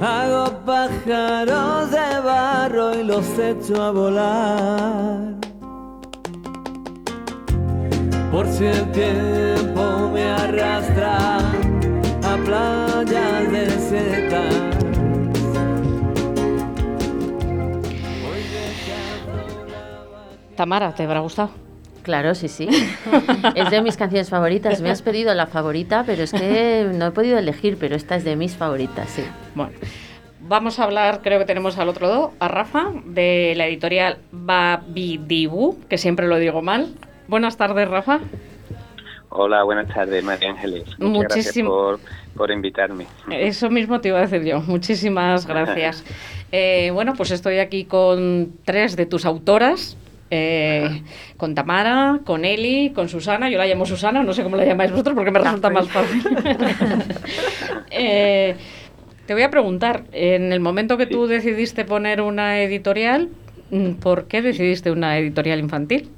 Hago pájaros de barro y los echo a volar. Por si el tiempo me arrastra a playas desiertas. Tamara, ¿te habrá gustado? Claro, sí, sí. es de mis canciones favoritas. Me has pedido la favorita, pero es que no he podido elegir, pero esta es de mis favoritas, sí. Bueno, vamos a hablar, creo que tenemos al otro lado, a Rafa, de la editorial Babidibu, que siempre lo digo mal. Buenas tardes, Rafa. Hola, buenas tardes, María Ángeles. Muchas Muchísimo- gracias por, por invitarme. Eso mismo te iba a decir yo. Muchísimas gracias. Eh, bueno, pues estoy aquí con tres de tus autoras. eh, con Tamara, con Eli, con Susana. Yo la llamo Susana, no sé cómo la llamáis vosotros porque me resulta más fácil. Eh, te voy a preguntar, en el momento que tú decidiste poner una editorial, mm, ¿por qué decidiste una editorial infantil?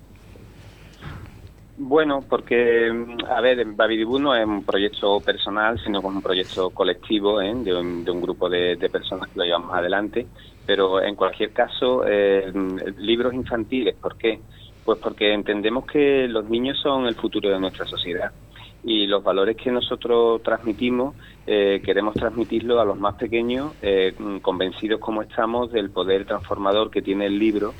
Bueno, porque, mm, a ver, Babidibu no es un proyecto personal, sino como un proyecto colectivo ¿eh? de, un, de un grupo de, de personas que lo llevamos adelante. Pero en cualquier caso, eh, libros infantiles, ¿por qué? Pues porque entendemos que los niños son el futuro de nuestra sociedad y los valores que nosotros transmitimos eh, queremos transmitirlos a los más pequeños, eh, convencidos como estamos del poder transformador que tiene el libro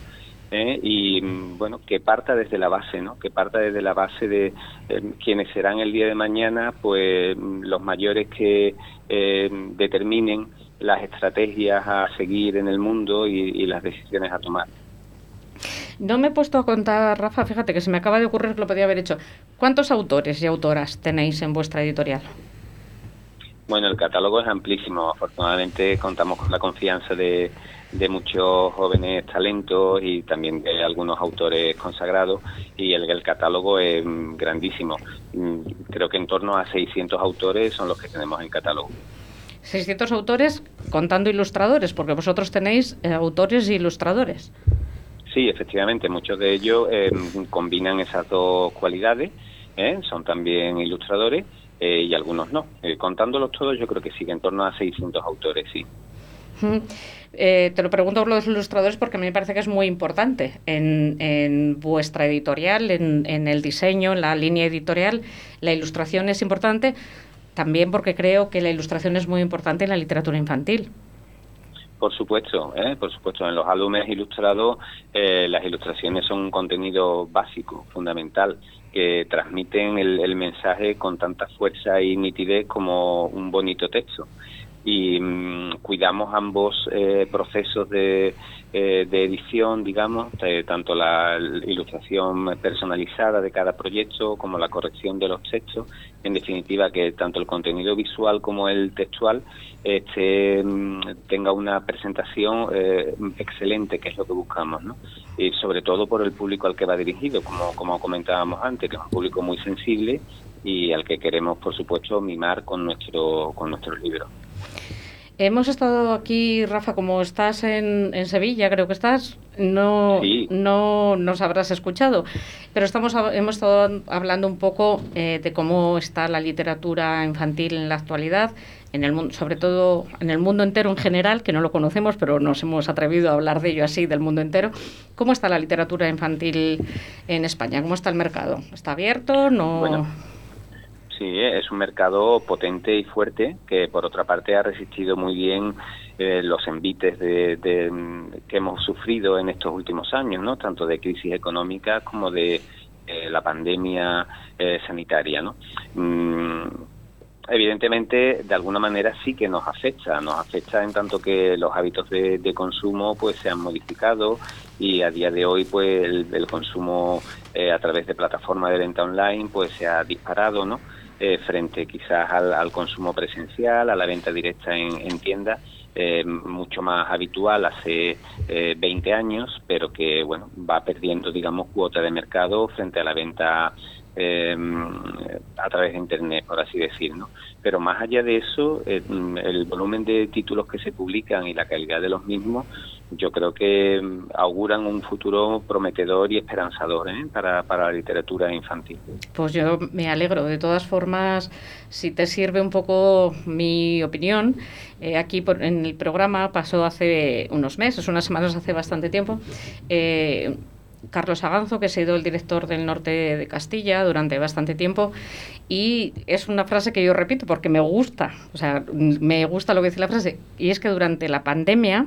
¿eh? y mm, bueno que parta desde la base no que parta desde la base de eh, quienes serán el día de mañana pues mm, los mayores que eh, determinen las estrategias a seguir en el mundo y las decisiones a tomar No me he puesto a contar, Rafa, fíjate que se me acaba de ocurrir que lo podía haber hecho. ¿Cuántos autores y autoras tenéis en vuestra editorial? Bueno, el catálogo es amplísimo. Afortunadamente contamos con la confianza de, de muchos jóvenes talentos y también de algunos autores consagrados y el, el catálogo es mm, grandísimo. Mm, Creo que en torno a 600 autores son los que tenemos en catálogo. 600 autores contando ilustradores, porque vosotros tenéis eh, autores e ilustradores. Sí, efectivamente, muchos de ellos eh, combinan esas dos cualidades, ¿eh? son también ilustradores eh, y algunos no. Eh, contándolos todos, yo creo que sí, que en torno a 600 autores, sí. Eh, te lo pregunto por los ilustradores porque a mí me parece que es muy importante en, en vuestra editorial, en, en el diseño, en la línea editorial. La ilustración es importante también porque creo que la ilustración es muy importante en la literatura infantil. Por supuesto, ¿eh? por supuesto, en los álbumes ilustrados eh, las ilustraciones son un contenido básico, fundamental, que transmiten el, el mensaje con tanta fuerza y nitidez como un bonito texto. Y mm, cuidamos ambos eh, procesos de, eh, de edición, digamos, de tanto la ilustración personalizada de cada proyecto como la corrección de los textos. En definitiva, que tanto el contenido visual como el textual este, mm, tenga una presentación eh, excelente, que es lo que buscamos, ¿no? Y sobre todo por el público al que va dirigido, como, como comentábamos antes, que es un público muy sensible y al que queremos, por supuesto, mimar con, nuestro, con nuestros libros. Hemos estado aquí, Rafa, como estás en, en Sevilla, creo que estás, no, Sí. no nos habrás escuchado, pero estamos hemos estado hablando un poco eh, de cómo está la literatura infantil en la actualidad, en el mundo, sobre todo en el mundo entero en general, que no lo conocemos, pero nos hemos atrevido a hablar de ello así, del mundo entero. ¿Cómo está la literatura infantil en España? ¿Cómo está el mercado? ¿Está abierto? ¿No? Bueno, Sí, es un mercado potente y fuerte que por otra parte ha resistido muy bien eh, los envites de, de, que hemos sufrido en estos últimos años, ¿no? Tanto de crisis económica como de eh, la pandemia eh, sanitaria, ¿no? Mm, evidentemente de alguna manera sí que nos afecta, nos afecta en tanto que los hábitos de, de consumo pues se han modificado y a día de hoy pues el, el consumo eh, a través de plataformas de venta online pues se ha disparado, ¿no? Eh, frente quizás al, consumo presencial, a la venta directa en, en tiendas, eh, mucho más habitual hace eh, 20 años, pero que bueno va perdiendo digamos cuota de mercado frente a la venta eh, a través de internet, por así decir. Pero más allá de eso, eh, el volumen de títulos que se publican y la calidad de los mismos, yo creo que mm, auguran un futuro prometedor y esperanzador ¿eh? para, para la literatura infantil. Pues yo me alegro. De todas formas, si te sirve un poco mi opinión, eh, aquí por- en el programa pasó hace unos meses, unas semanas, hace bastante tiempo, eh, Carlos Aganzo, que ha sido el director del norte de Castilla durante bastante tiempo, y es una frase que yo repito porque me gusta, o sea, me gusta lo que dice la frase, y es que durante la pandemia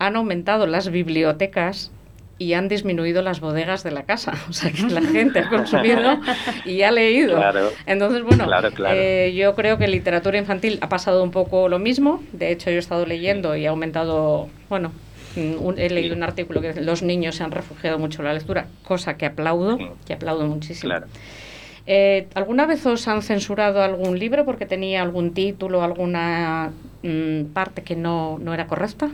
han aumentado las bibliotecas y han disminuido las bodegas de la casa. O sea, que la gente ha consumido y ha leído. Claro. Entonces, bueno, Claro, claro. eh, yo creo que literatura infantil ha pasado un poco lo mismo. De hecho, yo he estado leyendo y ha aumentado, bueno, mm, un- he leído un artículo que dice, los niños se han refugiado mucho en la lectura, cosa que aplaudo, que aplaudo muchísimo. Eh, ¿Alguna vez os han censurado algún libro porque tenía algún título, alguna mm, parte que no, no era correcta?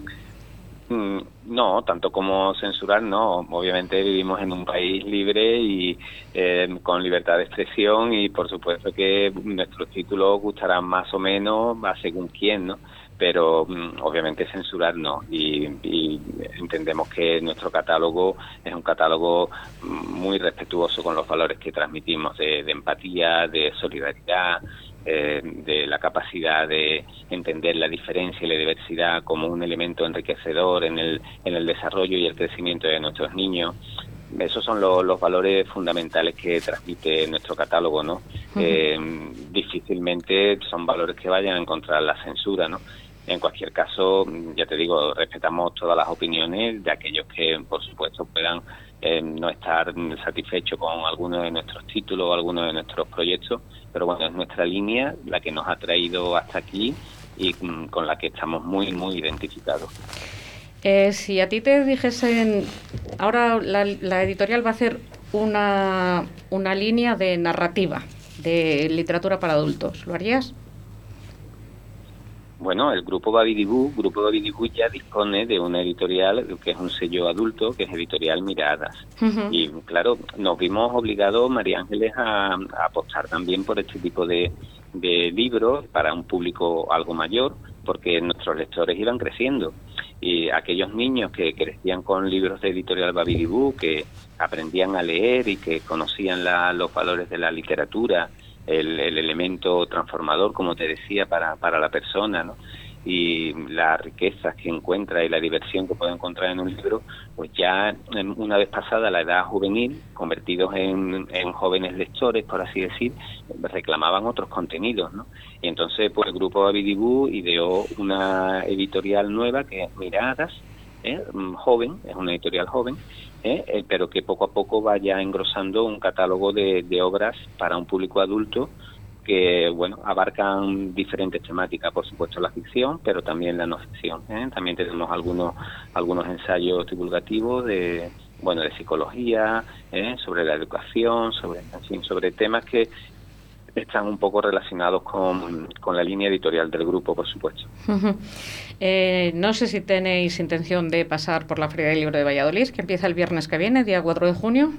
Mm, No, tanto como censurar, no. Obviamente vivimos en un país libre y eh, con libertad de expresión y por supuesto que nuestros títulos gustarán más o menos, va según quién, ¿no? Pero mm, obviamente censurar no. Y, y entendemos que nuestro catálogo es un catálogo muy respetuoso con los valores que transmitimos de, de empatía, de solidaridad, eh, de la capacidad de entender la diferencia y la diversidad como un elemento enriquecedor en el, en el desarrollo y el crecimiento de nuestros niños. Esos son lo- los valores fundamentales que transmite nuestro catálogo, ¿no? Eh, difícilmente son valores que vayan a encontrar la censura, ¿no? En cualquier caso, ya te digo, respetamos todas las opiniones de aquellos que, por supuesto, puedan eh, no estar satisfechos con alguno de nuestros títulos o alguno de nuestros proyectos, pero bueno, es nuestra línea la que nos ha traído hasta aquí y mm, con la que estamos muy, muy identificados. Eh, si a ti te dijesen, ahora la, la editorial va a hacer una, una línea de narrativa, de literatura para adultos, ¿lo harías? Bueno, el grupo Babidibú, grupo Babidibú ya dispone de una editorial que es un sello adulto, que es editorial Miradas. Y claro, nos vimos obligados, María Ángeles, a, a apostar también por este tipo de, de libros para un público algo mayor, porque nuestros lectores iban creciendo. Y aquellos niños que crecían con libros de editorial Babidibú, que aprendían a leer y que conocían la- los valores de la literatura, el, el elemento transformador, como te decía, para, para la persona, ¿no? y las riquezas que encuentra y la diversión que puede encontrar en un libro, pues ya una vez pasada la edad juvenil, convertidos en, en jóvenes lectores, por así decir, reclamaban otros contenidos, ¿no? Y entonces, pues el grupo Abidibú ideó una editorial nueva que es Miradas, ¿eh? Mm, joven, es una editorial joven, ¿eh? Eh, pero que poco a poco vaya engrosando un catálogo de, de obras para un público adulto que bueno abarcan diferentes temáticas, por supuesto la ficción, pero también la no ficción. ¿eh? También tenemos algunos algunos ensayos divulgativos de bueno de psicología, ¿eh? sobre la educación, sobre en fin, sobre temas que están un poco relacionados con, con la línea editorial del grupo, por supuesto. Eh, no sé si tenéis intención de pasar por la Feria del Libro de Valladolid, que empieza el viernes que viene, día 4 de junio.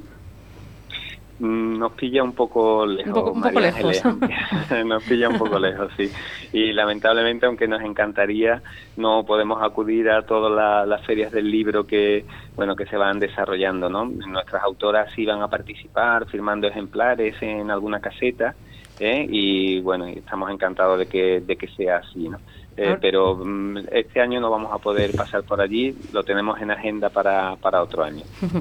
mm, nos pilla un poco lejos. Un poco- un poco lejos. Nos pilla un poco lejos, sí. Y lamentablemente, aunque nos encantaría, no podemos acudir a todas la- las ferias del libro que, bueno, que se van desarrollando, ¿no? Nuestras autoras van a participar firmando ejemplares en alguna caseta, ¿eh? y bueno, estamos encantados de que, de que sea así, ¿no? Eh, pero mm, este año no vamos a poder pasar por allí, lo tenemos en agenda para, para otro año.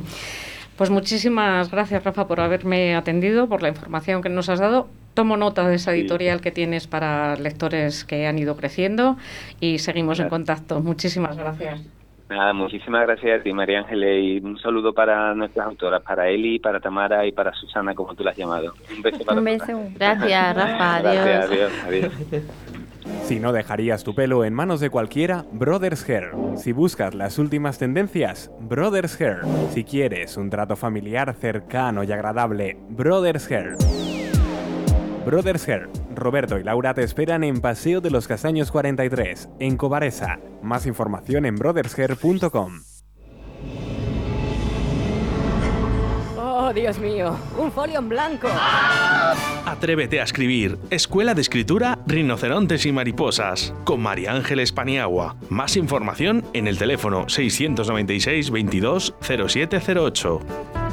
Pues muchísimas gracias, Rafa, por haberme atendido, por la información que nos has dado. Tomo nota de esa editorial que tienes para lectores que han ido creciendo y seguimos en contacto. Muchísimas gracias. Nada, muchísimas gracias a ti, María Ángeles, y un saludo para nuestras autoras, para Eli, para Tamara y para Susana, como tú la has llamado. Un beso para Un todas. beso. Gracias, Rafa. Gracias, Adiós. adiós, adiós. Si no dejarías tu pelo en manos de cualquiera, Brothers Hair. Si buscas las últimas tendencias, Brothers Hair. Si quieres un trato familiar cercano y agradable, Brothers Hair. Brothers Hair. Roberto y Laura te esperan en Paseo de los Castaños 43, en Cobaresa. Más información en brothershair.com. Oh, Dios mío, un folio en blanco. Atrévete a escribir. Escuela de Escritura Rinocerontes y Mariposas. Con María Ángeles Paniagua. Más información en el teléfono 696 22 0708.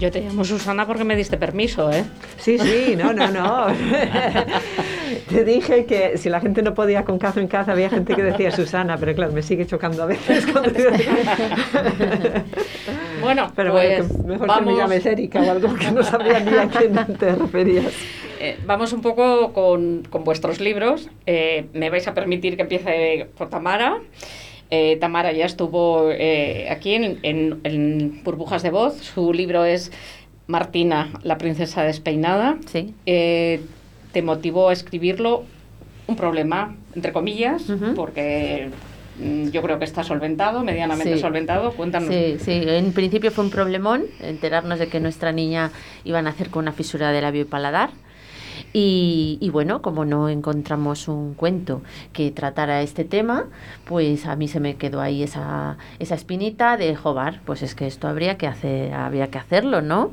Yo te llamo Susana porque me diste permiso, ¿eh? Sí, sí, no, no, no. Te dije que si la gente no podía con cazo en casa, había gente que decía Susana, pero claro, me sigue chocando a veces cuando Bueno, Pero pues bueno, que mejor que vamos- me llames Erika o algo que no sabía ni a quién te referías. Eh, vamos un poco con, con vuestros libros. Eh, me vais a permitir que empiece por Tamara. Eh, Tamara ya estuvo eh, aquí en, en- en Burbujas de Voz. Su libro es Martina, la princesa despeinada. Sí. Eh, te motivó a escribirlo un problema, entre comillas, porque mm, yo creo que está solventado, medianamente Sí. solventado. Cuéntanos. Sí, sí, en principio fue un problemón enterarnos de que nuestra niña iba a nacer con una fisura de labio y paladar. Y, y bueno, como no encontramos un cuento que tratara este tema, pues a mí se me quedó ahí esa, esa espinita de jobar, pues es que esto habría que hacer, habría que hacerlo, ¿no?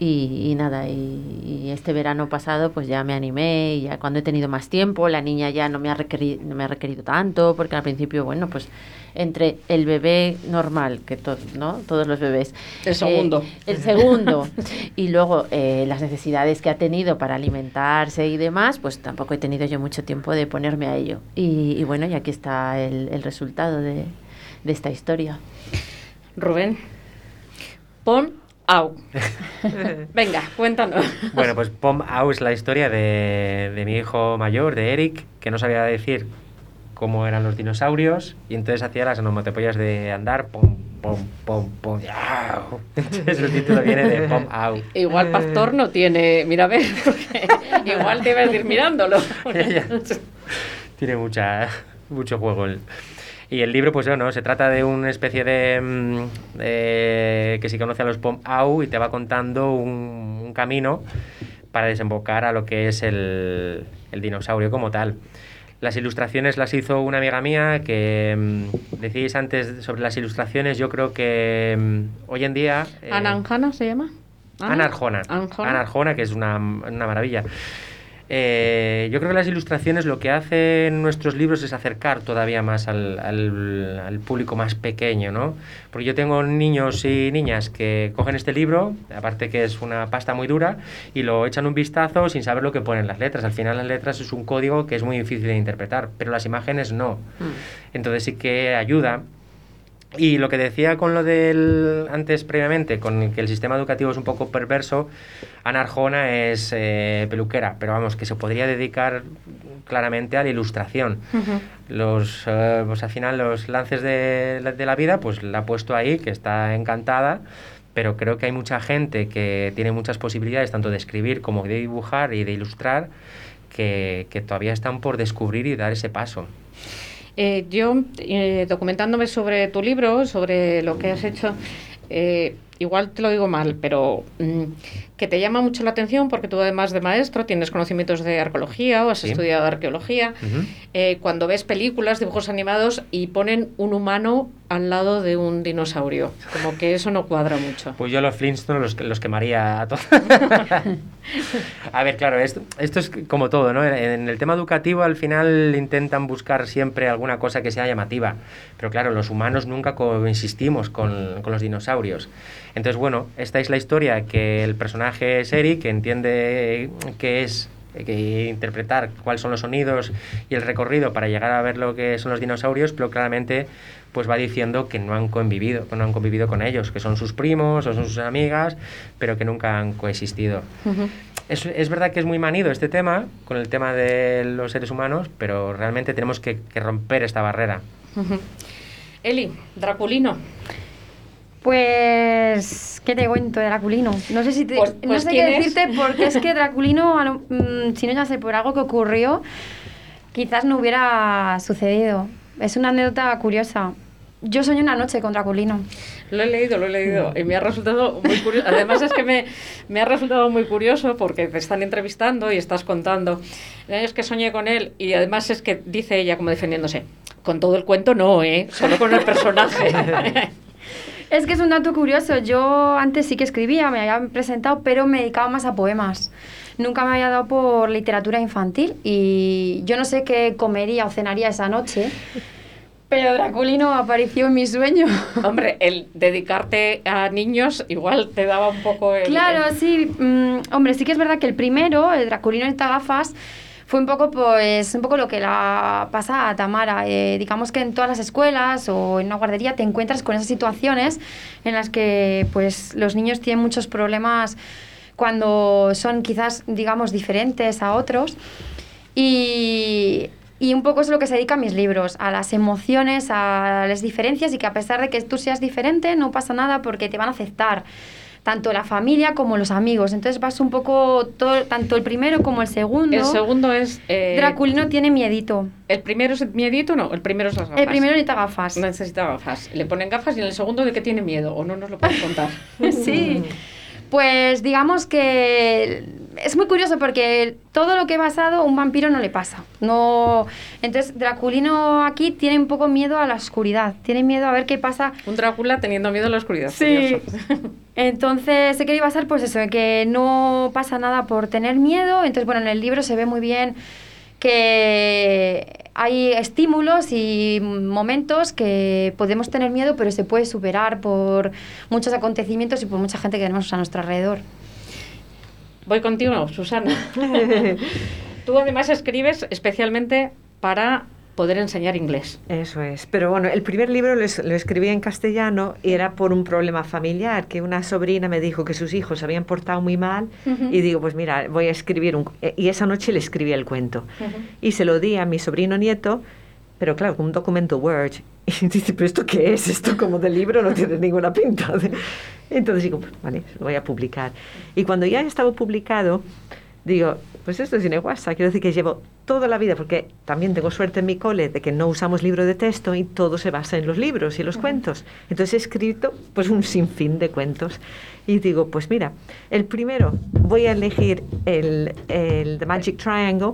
Y, y nada, y, y este verano pasado pues ya me animé, y ya cuando he tenido más tiempo, la niña ya no me ha requerido, no me ha requerido tanto, porque al principio, bueno, pues entre el bebé normal, que to- ¿no? todos los bebés. El segundo. Eh, el segundo. y luego eh, las necesidades que ha tenido para alimentarse y demás, pues tampoco he tenido yo mucho tiempo de ponerme a ello. Y, y bueno, y aquí está el, el resultado de, de esta historia. Rubén. Pon au. Venga, cuéntanos. Bueno, pues Pom Au es la historia de, de mi hijo mayor, de Eric, que no sabía decir cómo eran los dinosaurios y entonces hacía las onomatopeyas de andar, pom, pom, pom, pom, yau. Entonces el título viene de Pom Au. Igual Pastor no tiene. Mira, a ver, igual debes ir mirándolo. Tiene mucha, mucho juego. el- Y el libro, pues bueno, se trata de una especie de, mm, de- que si conoce a los Pom Au y te va contando un, un camino para desembocar a lo que es el, el dinosaurio como tal. Las ilustraciones las hizo una amiga mía que mm, decíais antes sobre las ilustraciones. Yo creo que mm, hoy en día. eh, ¿Ana Anjana se llama? Ana Arjona. Arjona. Ana Arjona, que es una, una maravilla. Eh, yo creo que las ilustraciones lo que hacen nuestros libros es acercar todavía más al, al- al público más pequeño, ¿no? Porque yo tengo niños y niñas que cogen este libro, aparte que es una pasta muy dura, y lo echan un vistazo sin saber lo que ponen las letras. Al final las letras es un código que es muy difícil de interpretar, pero las imágenes no. Entonces sí que ayuda. Y lo que decía con lo del antes previamente, con que el sistema educativo es un poco perverso, Ana Arjona es eh, peluquera, pero vamos, que se podría dedicar claramente a la ilustración. Los, eh, pues al final los lances de, de la vida, pues la ha puesto ahí, que está encantada, pero creo que hay mucha gente que tiene muchas posibilidades, tanto de escribir como de dibujar y de ilustrar, que, que todavía están por descubrir y dar ese paso. Eh, yo, eh, documentándome sobre tu libro, sobre lo que has hecho, eh, igual te lo digo mal, pero mm, que te llama mucho la atención porque tú además de maestro tienes conocimientos de arqueología o has Sí. estudiado arqueología. Eh, cuando ves películas, dibujos animados y ponen un humano al lado de un dinosaurio, como que eso no cuadra mucho. Pues yo los Flintstones los, los quemaría a todos. a ver, claro, esto, esto es como todo, ¿no? En, en el tema educativo al final intentan buscar siempre alguna cosa que sea llamativa. Pero claro, los humanos nunca coexistimos con, con los dinosaurios. Entonces, bueno, esta es la historia que el personaje es Eric, que entiende que es que interpretar cuáles son los sonidos y el recorrido para llegar a ver lo que son los dinosaurios, pero claramente pues va diciendo que no han convivido, que no han convivido con ellos, que son sus primos o son sus amigas, pero que nunca han coexistido. Es, es verdad que es muy manido este tema, con el tema de los seres humanos, pero realmente tenemos que, que romper esta barrera. Eli, Draculino. Pues, ¿qué te cuento de Draculino? No sé si te, Pues- no pues sé ¿quién qué es? decirte porque es que Draculino, mm, si no ya sé por algo que ocurrió, quizás no hubiera sucedido. Es una anécdota curiosa. Yo soñé una noche con Draculino. Lo he leído, lo he leído y me ha resultado muy curioso. Además es que me, me ha resultado muy curioso porque te están entrevistando y estás contando. Es que soñé con él y además es que dice ella como defendiéndose. Con todo el cuento no, ¿eh? Solo con el personaje. Es que es un dato curioso. Yo antes sí que escribía, me había presentado, pero me dedicaba más a poemas. Nunca me había dado por literatura infantil y yo no sé qué comería o cenaría esa noche, pero Draculino apareció en mi sueño. Hombre, el dedicarte a niños igual te daba un poco el... Claro, el- sí. mm, hombre, sí que es verdad que el primero, el Draculino en gafas, fue un poco, pues, un poco lo que la pasa a Tamara. Eh, digamos que en todas las escuelas o en una guardería te encuentras con esas situaciones en las que, pues, los niños tienen muchos problemas cuando son quizás, digamos, diferentes a otros. Y, y un poco es lo que se dedica a mis libros, a las emociones, a las diferencias y que a pesar de que tú seas diferente, no pasa nada porque te van a aceptar tanto la familia como los amigos. Entonces vas un poco, todo, tanto el primero como el segundo. El segundo es... eh, Draculino tiene miedito. ¿El primero es miedito o no? El primero es las gafas. El primero necesita gafas. Necesita gafas. Le ponen gafas y en el segundo de qué tiene miedo o no nos lo puedes contar. sí. Pues digamos que es muy curioso porque todo lo que he basado a un vampiro no le pasa. No, entonces Draculino aquí tiene un poco miedo a la oscuridad, tiene miedo a ver qué pasa. Un Drácula teniendo miedo a la oscuridad. Sí. curioso. Entonces he querido basar pues eso, en que no pasa nada por tener miedo. Entonces, bueno, en el libro se ve muy bien que hay estímulos y momentos que podemos tener miedo, pero se puede superar por muchos acontecimientos y por mucha gente que tenemos a nuestro alrededor. Voy contigo, Susana. Tú además escribes especialmente para poder enseñar inglés. Eso es. Pero bueno, el primer libro lo, es- lo escribí en castellano y era por un problema familiar, que una sobrina me dijo que sus hijos se habían portado muy mal y digo, pues mira, voy a escribir un... eh, Y esa noche le escribí el cuento. Y se lo di a mi sobrino nieto, pero claro, con un documento Word. Y dice, pero ¿esto qué es? Esto como de libro no tiene ninguna pinta. Entonces digo, pues, vale, lo voy a publicar. Y cuando ya estaba publicado, digo, pues esto es WhatsApp. Quiero decir que llevo toda la vida, porque también tengo suerte en mi cole de que no usamos libro de texto y todo se basa en los libros y los cuentos. Entonces he escrito pues un sinfín de cuentos. Y digo, pues mira, el primero voy a elegir el, el The Magic Triangle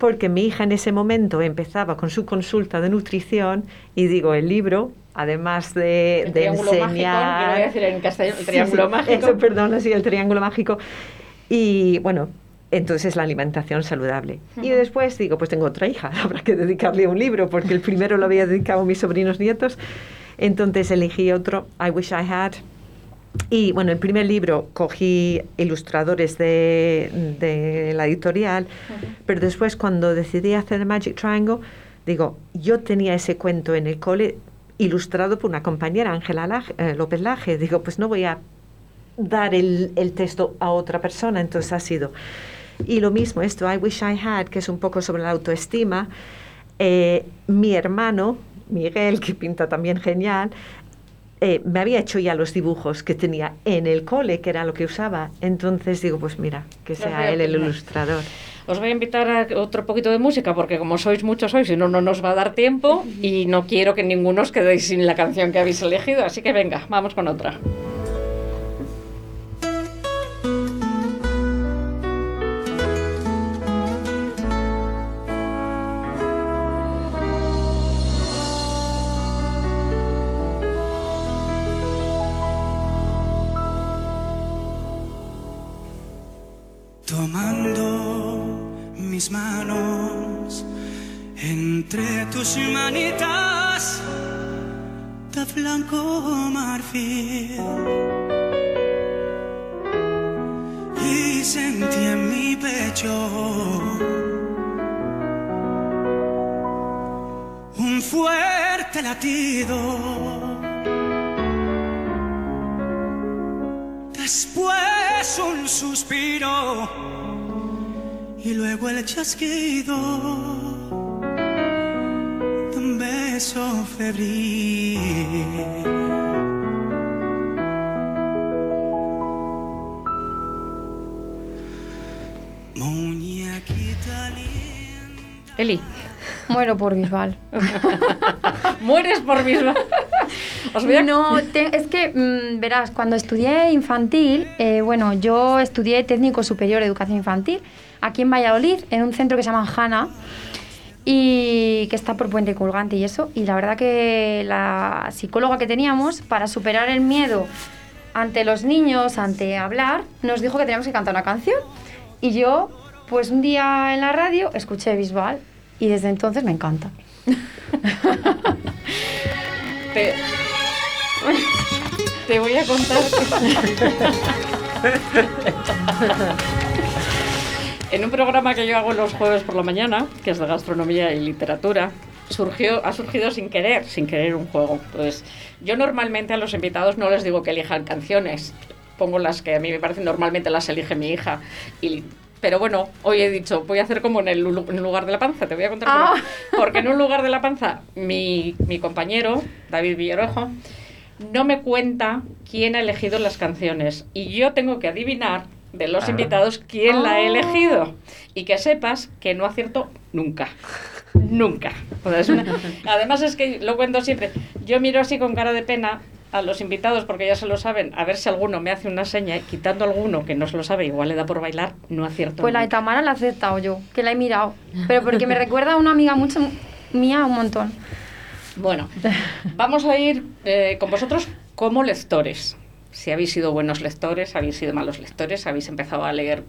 porque mi hija en ese momento empezaba con su consulta de nutrición y digo, el libro, además de, El de triángulo mágico, enseñar... que voy a decir en castellano, el triángulo sí, mágico. Eso, perdón, sí, el triángulo mágico. Y bueno, entonces la alimentación saludable. Y después digo, pues tengo otra hija, habrá que dedicarle un libro, porque el primero lo había dedicado a mis sobrinos nietos. Entonces elegí otro, I Wish I Had. Y bueno, el primer libro cogí ilustradores de, de la editorial, pero después cuando decidí hacer Magic Triangle, digo, yo tenía ese cuento en el cole ilustrado por una compañera, Ángela eh, López Laje. Digo, pues no voy a dar el, el texto a otra persona, entonces ha sido. Y lo mismo, esto, I Wish I Had, que es un poco sobre la autoestima. eh, mi hermano, Miguel, que pinta también genial, eh, me había hecho ya los dibujos que tenía en el cole, que era lo que usaba. Entonces digo, pues mira, que sea él el ilustrador. Os voy a invitar a otro poquito de música porque como sois muchos hoy, si no, no nos va a dar tiempo y no quiero que ninguno os quedéis sin la canción que habéis elegido. Así que venga, vamos con otra. Blanco marfil y sentí en mi pecho un fuerte latido. Después un suspiro y luego el chasquido beso febril. Eli. Muero por Bisbal. Mueres por Bisbal. Os voy a- No, te- es que, mm, verás, cuando estudié infantil, eh, bueno, yo estudié técnico superior de educación infantil aquí en Valladolid, en un centro que se llama Hanna y que está por Puente Colgante y eso. Y la verdad que la psicóloga que teníamos, para superar el miedo ante los niños, ante hablar, nos dijo que teníamos que cantar una canción. Y yo, pues un día en la radio, escuché Bisbal y desde entonces me encanta. Te, te voy a contar. en un programa que yo hago los jueves por la mañana, que es de gastronomía y literatura, surgió, ha surgido sin querer, sin querer un juego. Pues yo normalmente a los invitados no les digo que elijan canciones, pongo las que a mí me parecen normalmente las elige mi hija. Y, pero bueno, hoy he dicho, voy a hacer como en el en lugar de la panza, te voy a contar. Ah. Porque en un lugar de la panza, mi, mi compañero, David Villarojo, no me cuenta quién ha elegido las canciones. Y yo tengo que adivinar de los Ah. invitados quién la ha Ah. elegido. Y que sepas que no acierto nunca. Nunca. Una- Además es que lo cuento siempre. Yo miro así con cara de pena a los invitados porque ya se lo saben, a ver si alguno me hace una seña, y quitando alguno que no se lo sabe, igual le da por bailar, no acierto. Pues la de. Tamara la he aceptado yo, que la he mirado. Pero porque me recuerda a una amiga mucho mía un montón. Bueno, vamos a ir eh, con vosotros como lectores. Si habéis sido buenos lectores, habéis sido malos lectores, habéis empezado a leer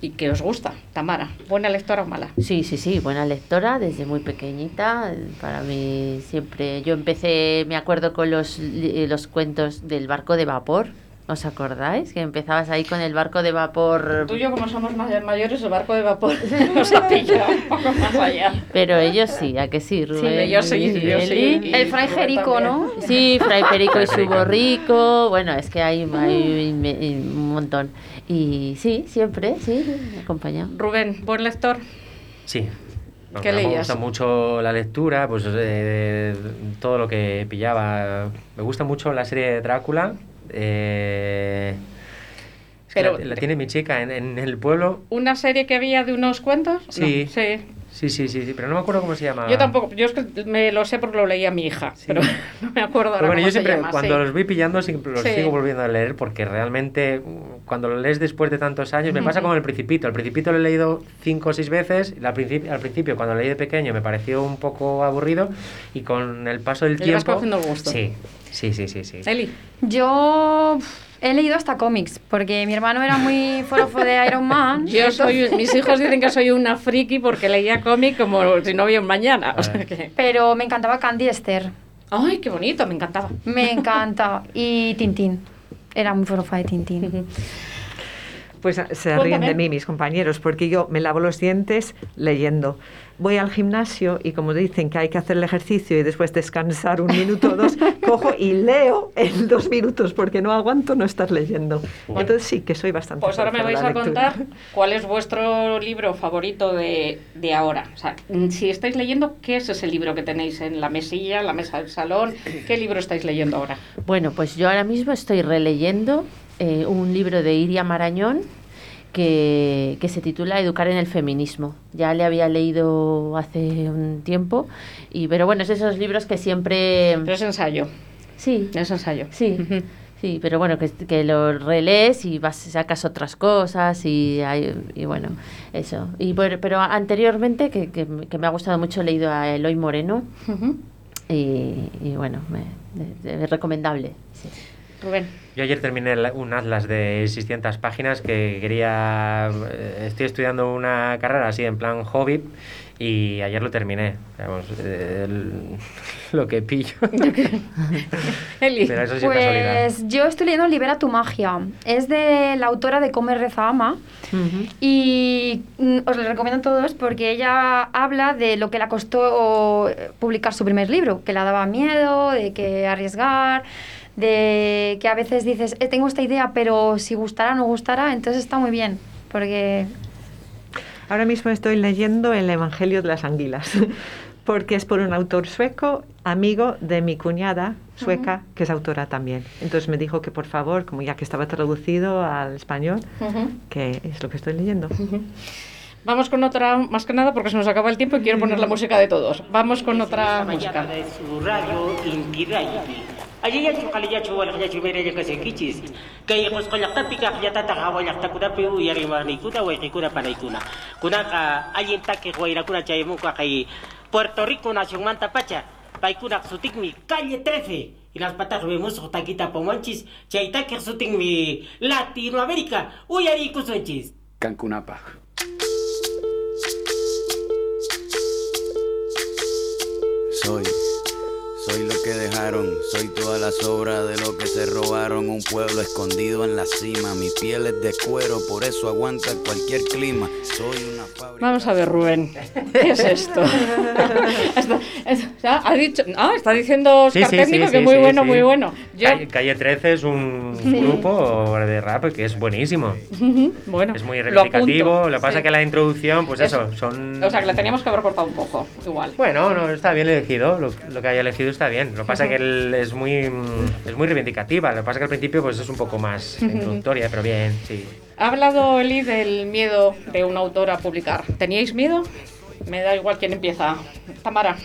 y que os gusta. Tamara, ¿buena lectora o mala? Sí, sí, sí, buena lectora desde muy pequeñita. Para mí siempre, yo empecé, me acuerdo con los, li- los cuentos del barco de vapor. ¿Os acordáis? Que empezabas ahí con el barco de vapor. Tú y yo, como somos más mayores, el barco de vapor nos ha pillado un poco más allá. Pero ellos sí, ¿a que sí, Rubén? yo sí, y yo sí, Eli? y El Fray Jerico. ¿no? Sí, Fray Perico y su borrico. Bueno, es que hay, hay un montón. Y sí, siempre, sí, me acompaña. Rubén, buen lector. Sí. ¿Qué no Me leías? gusta mucho la lectura, pues eh, todo lo que pillaba. Me gusta mucho la serie de Drácula. Eh, Pero- la, la tiene mi chica en, en el pueblo. ¿Una serie que había de unos cuentos? No, Sí. sí. Sí, sí, sí, sí, pero no me acuerdo cómo se llama. Yo tampoco, yo es que me lo sé porque lo leía mi hija, pero no me acuerdo ahora Pero bueno, cómo yo se siempre, llama, cuando sí. los voy pillando, siempre los Sí. sigo volviendo a leer porque realmente mm, cuando lo lees después de tantos años, me pasa como el Principito. El Principito lo he leído cinco o seis veces. La principi- al principio, cuando lo leí de pequeño, me pareció un poco aburrido y con el paso del Le vas tiempo. cogiendo el gusto. Sí, sí, sí, sí. sí. Eli. Yo he leído hasta cómics, porque mi hermano era muy forofo de Iron Man. Yo soy, mis hijos dicen que soy una friki porque leía cómic como si no había un mañana. O sea que... Pero me encantaba Candy Esther. Ay, qué bonito, me encantaba. Me encanta. Y Tintín. Era muy forofa de Tintín. Pues ah, se ríen de mí mis compañeros, porque yo me lavo los dientes leyendo. Voy al gimnasio y como dicen que hay que hacer el ejercicio y después descansar un minuto o dos, cojo y leo en dos minutos porque no aguanto no estar leyendo. Entonces sí que soy bastante. Pues ahora me vais a lectura. contar cuál es vuestro libro favorito de, de ahora. O sea, mm, si estáis leyendo, ¿qué es ese libro que tenéis en la mesilla, en la mesa del salón? ¿Qué libro estáis leyendo ahora? Bueno, pues yo ahora mismo estoy releyendo eh, un libro de Iria Marañón que, que se titula Educar en el feminismo. Ya le había leído hace un tiempo, y, pero bueno, es de esos libros que siempre... Pero es ensayo. Sí. Es ensayo. Sí. Sí, pero bueno, que, que lo relees y vas, sacas otras cosas y, hay- y bueno, eso. Y, bueno, pero anteriormente, que, que, que me ha gustado mucho, he leído a Eloy Moreno y, y bueno, me- de- recomendable. sí. Rubén. Yo ayer terminé un atlas de 600 páginas que quería... eh, Estoy estudiando una carrera así en plan hobby y ayer lo terminé. Vamos, eh, el- lo que pillo. Eli. Pero eso sí casualidad. Pues yo estoy leyendo Libera tu magia. Es de la autora de Come, Reza, Ama. Y mm, os lo recomiendo a todos porque ella habla de lo que le costó eh, publicar su primer libro, que le daba miedo, de que arriesgar, de que a veces dices, "Eh, tengo esta idea, pero si gustará o no gustará, entonces está muy bien, porque Ahora mismo estoy leyendo el Evangelio de las Anguilas, porque es por un autor sueco, amigo de mi cuñada sueca, que es autora también. Entonces me dijo que por favor, como ya que estaba traducido al español, Ujú. que es lo que estoy leyendo. Vamos con otra, más que nada porque se nos acaba el tiempo y quiero poner la música de todos. Vamos con otra música. Radio inti radio aja ya chu kali ya chu wala ya chu mere ya kasi kichis kay kos ko yakta pika ya ta ta hawa yakta kuda pe u yari ma ni kuda we kuda para ikuna kuna ka ayin ta ke guaira kuna chay mu ka kay Puerto Rico na chung manta pacha. Pai kuna sutik mi calle 13 y las patas vemos o taquita pomanchis chay ta ke sutik mi Latinoamérica. U yari kusunchis Cancunapa. Soy, que dejaron, soy toda la sobra de lo que se robaron. Un pueblo escondido en la cima, mi piel es de cuero, por eso aguanta cualquier clima. Soy una Vamos a ver, Rubén. ¿Qué es esto? Esto- es- ya ha dicho, ah, está diciendo Sí, Oscar sí, Técnico sí, que sí, muy sí, bueno, sí. muy bueno. Yo, Calle, Calle 13 es un grupo de rap que es buenísimo. Bueno, Es muy apunto, Lo, que pasa sí. que la introducción, pues Eso. eso, son. o sea, que la teníamos que haber cortado un poco, igual. Bueno, no, está bien elegido. Lo, lo que haya elegido está bien. Lo que pasa que él es muy, es muy reivindicativa. Lo que pasa que al principio pues es un poco más introductoria, pero bien, sí. Ha hablado Eli del miedo de un autor a publicar. ¿Teníais miedo? Me da igual quién empieza. Tamara.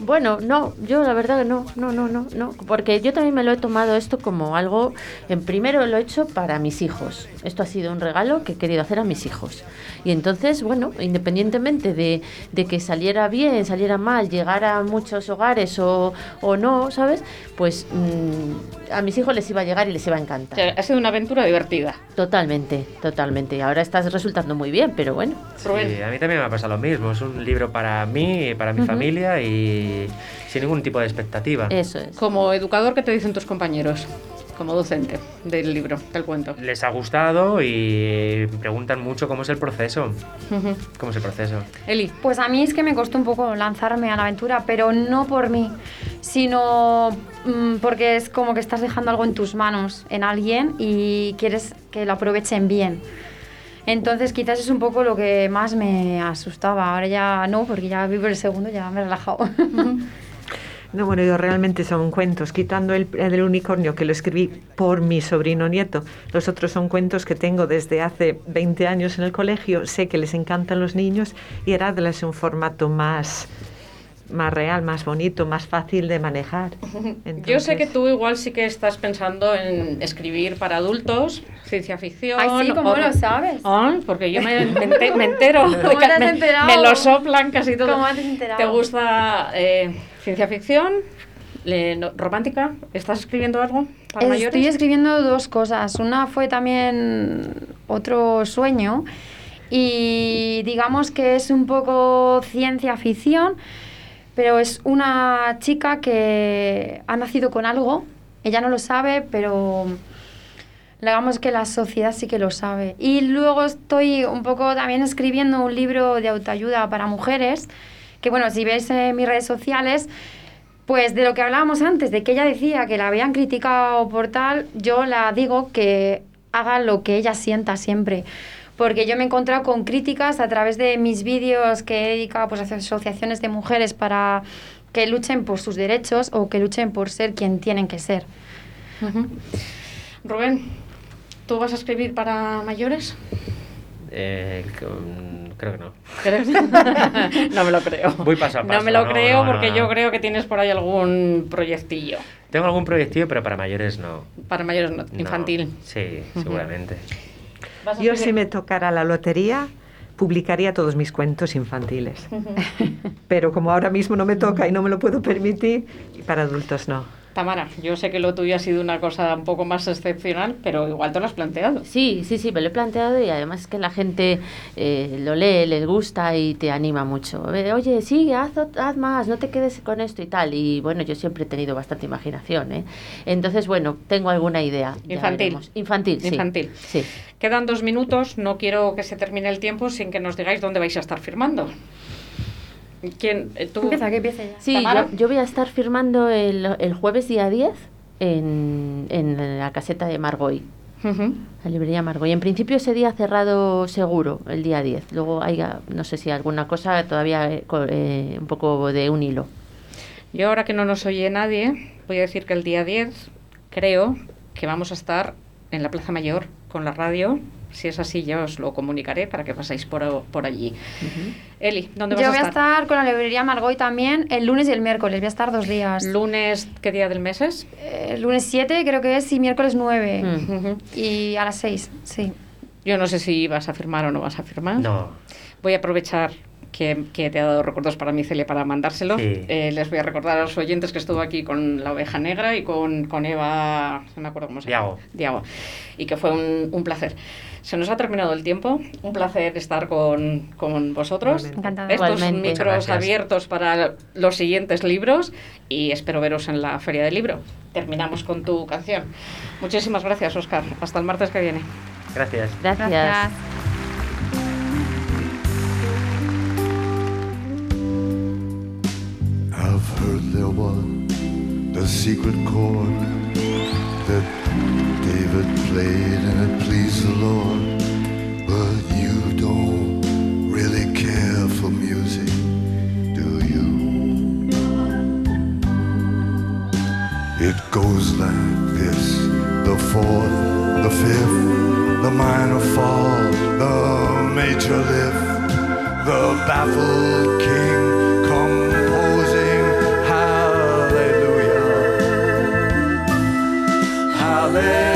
Bueno, no, yo la verdad que no, no, no, no, no, porque yo también me lo he tomado esto como algo, en primero lo he hecho para mis hijos. Esto ha sido un regalo que he querido hacer a mis hijos. Y entonces, bueno, independientemente de, de que saliera bien, saliera mal, llegara a muchos hogares o, o no, ¿sabes? Pues mm, a mis hijos les iba a llegar y les iba a encantar. O sea, ha sido una aventura divertida. Totalmente, totalmente. Y ahora estás resultando muy bien, pero bueno. Sí, a mí también me ha pasado lo mismo. Es un libro para mí, para mi familia y sin ningún tipo de expectativa. Eso es. Como educador, ¿qué te dicen tus compañeros? Como docente del libro, del cuento. Les ha gustado y preguntan mucho cómo es el proceso. ¿Cómo es el proceso? Eli. Pues a mí es que me costó un poco lanzarme a la aventura, pero no por mí, sino mm, porque es como que estás dejando algo en tus manos, en alguien, y quieres que lo aprovechen bien. Entonces quizás es un poco lo que más me asustaba. Ahora ya no, porque ya vivo el segundo, ya me he relajado. No, bueno, yo realmente son cuentos, quitando el, el unicornio que lo escribí por mi sobrino nieto. Los otros son cuentos que tengo desde hace 20 años en el colegio. Sé que les encantan los niños y era darles un formato más, más real, más bonito, más fácil de manejar. Yo sé que tú igual sí que estás pensando en escribir para adultos, ciencia ficción. Ay, sí, ¿cómo o- lo sabes? Porque yo me, me ente- me entero. ¿Cómo te has me, enterado? me lo soplan casi todo. ¿Cómo te has enterado? ¿Te gusta eh, ciencia ficción? Le- no- ¿Romántica? ¿Estás escribiendo algo para Estoy mayores? escribiendo dos cosas. Una fue también otro sueño y digamos que es un poco ciencia ficción, pero es una chica que ha nacido con algo, ella no lo sabe, pero digamos que la sociedad sí que lo sabe. Y luego estoy un poco también escribiendo un libro de autoayuda para mujeres, que bueno, si ves en mis redes sociales, pues de lo que hablábamos antes, de que ella decía que la habían criticado por tal, yo la digo que haga lo que ella sienta siempre. Porque yo me he encontrado con críticas a través de mis vídeos que he dedicado pues, a asociaciones de mujeres para que luchen por sus derechos o que luchen por ser quien tienen que ser. Rubén, ¿tú vas a escribir para mayores? Eh, creo que no. ¿Crees? no me lo creo. Voy paso a No paso, me lo no, creo no, no, porque no. yo creo que tienes por ahí algún proyectillo. Tengo algún proyectillo, pero para mayores no. Para mayores no, No. infantil. Sí, seguramente. Yo si me tocara la lotería, publicaría todos mis cuentos infantiles. Pero como ahora mismo no me toca y no me lo puedo permitir, para adultos no. Tamara, yo sé que lo tuyo ha sido una cosa un poco más excepcional, pero igual te lo has planteado. Sí, sí, sí, me lo he planteado y además es que la gente eh, lo lee, les gusta y te anima mucho. Eh, Oye, sí, haz, haz más, no te quedes con esto y tal. Y bueno, yo siempre he tenido bastante imaginación, ¿eh? Entonces, bueno, tengo alguna idea. Infantil. Infantil, sí. Infantil. Sí. Quedan dos minutos, no quiero que se termine el tiempo sin que nos digáis dónde vais a estar firmando. ¿Quién? eh, ¿Tú? Empieza, que empiece ya. Sí, yo, yo voy a estar firmando el, el jueves día 10 en, en la caseta de Margoy. La librería Margoy. En principio ese día cerrado seguro, el día 10. Luego hay, no sé si alguna cosa todavía eh, eh, un poco de un hilo. Yo ahora que no nos oye nadie, voy a decir que el día 10 creo que vamos a estar en la Plaza Mayor con la radio. Si es así, ya os lo comunicaré para que pasáis por, por allí. Eli, ¿dónde vas Yo a voy a estar? estar con la librería Margoy también el lunes y el miércoles. Voy a estar dos días. ¿Lunes qué día del mes es? Eh, lunes 7 creo que es y miércoles 9. Mm. Y a las 6, sí. Yo no sé si vas a firmar o no vas a firmar. No. Voy a aprovechar que, que te ha dado recuerdos para mí, Celia, para mandárselo. Sí. Eh, les voy a recordar a los oyentes que estuvo aquí con la oveja negra y con, con Eva, no me acuerdo cómo se Diago. llama. Diago. Y que fue un, un placer. Se nos ha terminado el tiempo. Un placer estar con, con vosotros. Igualmente. Encantada. Estos Igualmente. micros abiertos para los siguientes libros y espero veros en la Feria del Libro. Terminamos con tu canción. Muchísimas gracias, Oscar. Hasta el martes que viene. Gracias. Gracias. I've heard there was a secret chord that David played and it pleased Lord, but you don't really care for music, do you? It goes like this the fourth, the fifth, the minor fall, the major lift, the baffled king composing hallelujah. Hallelujah.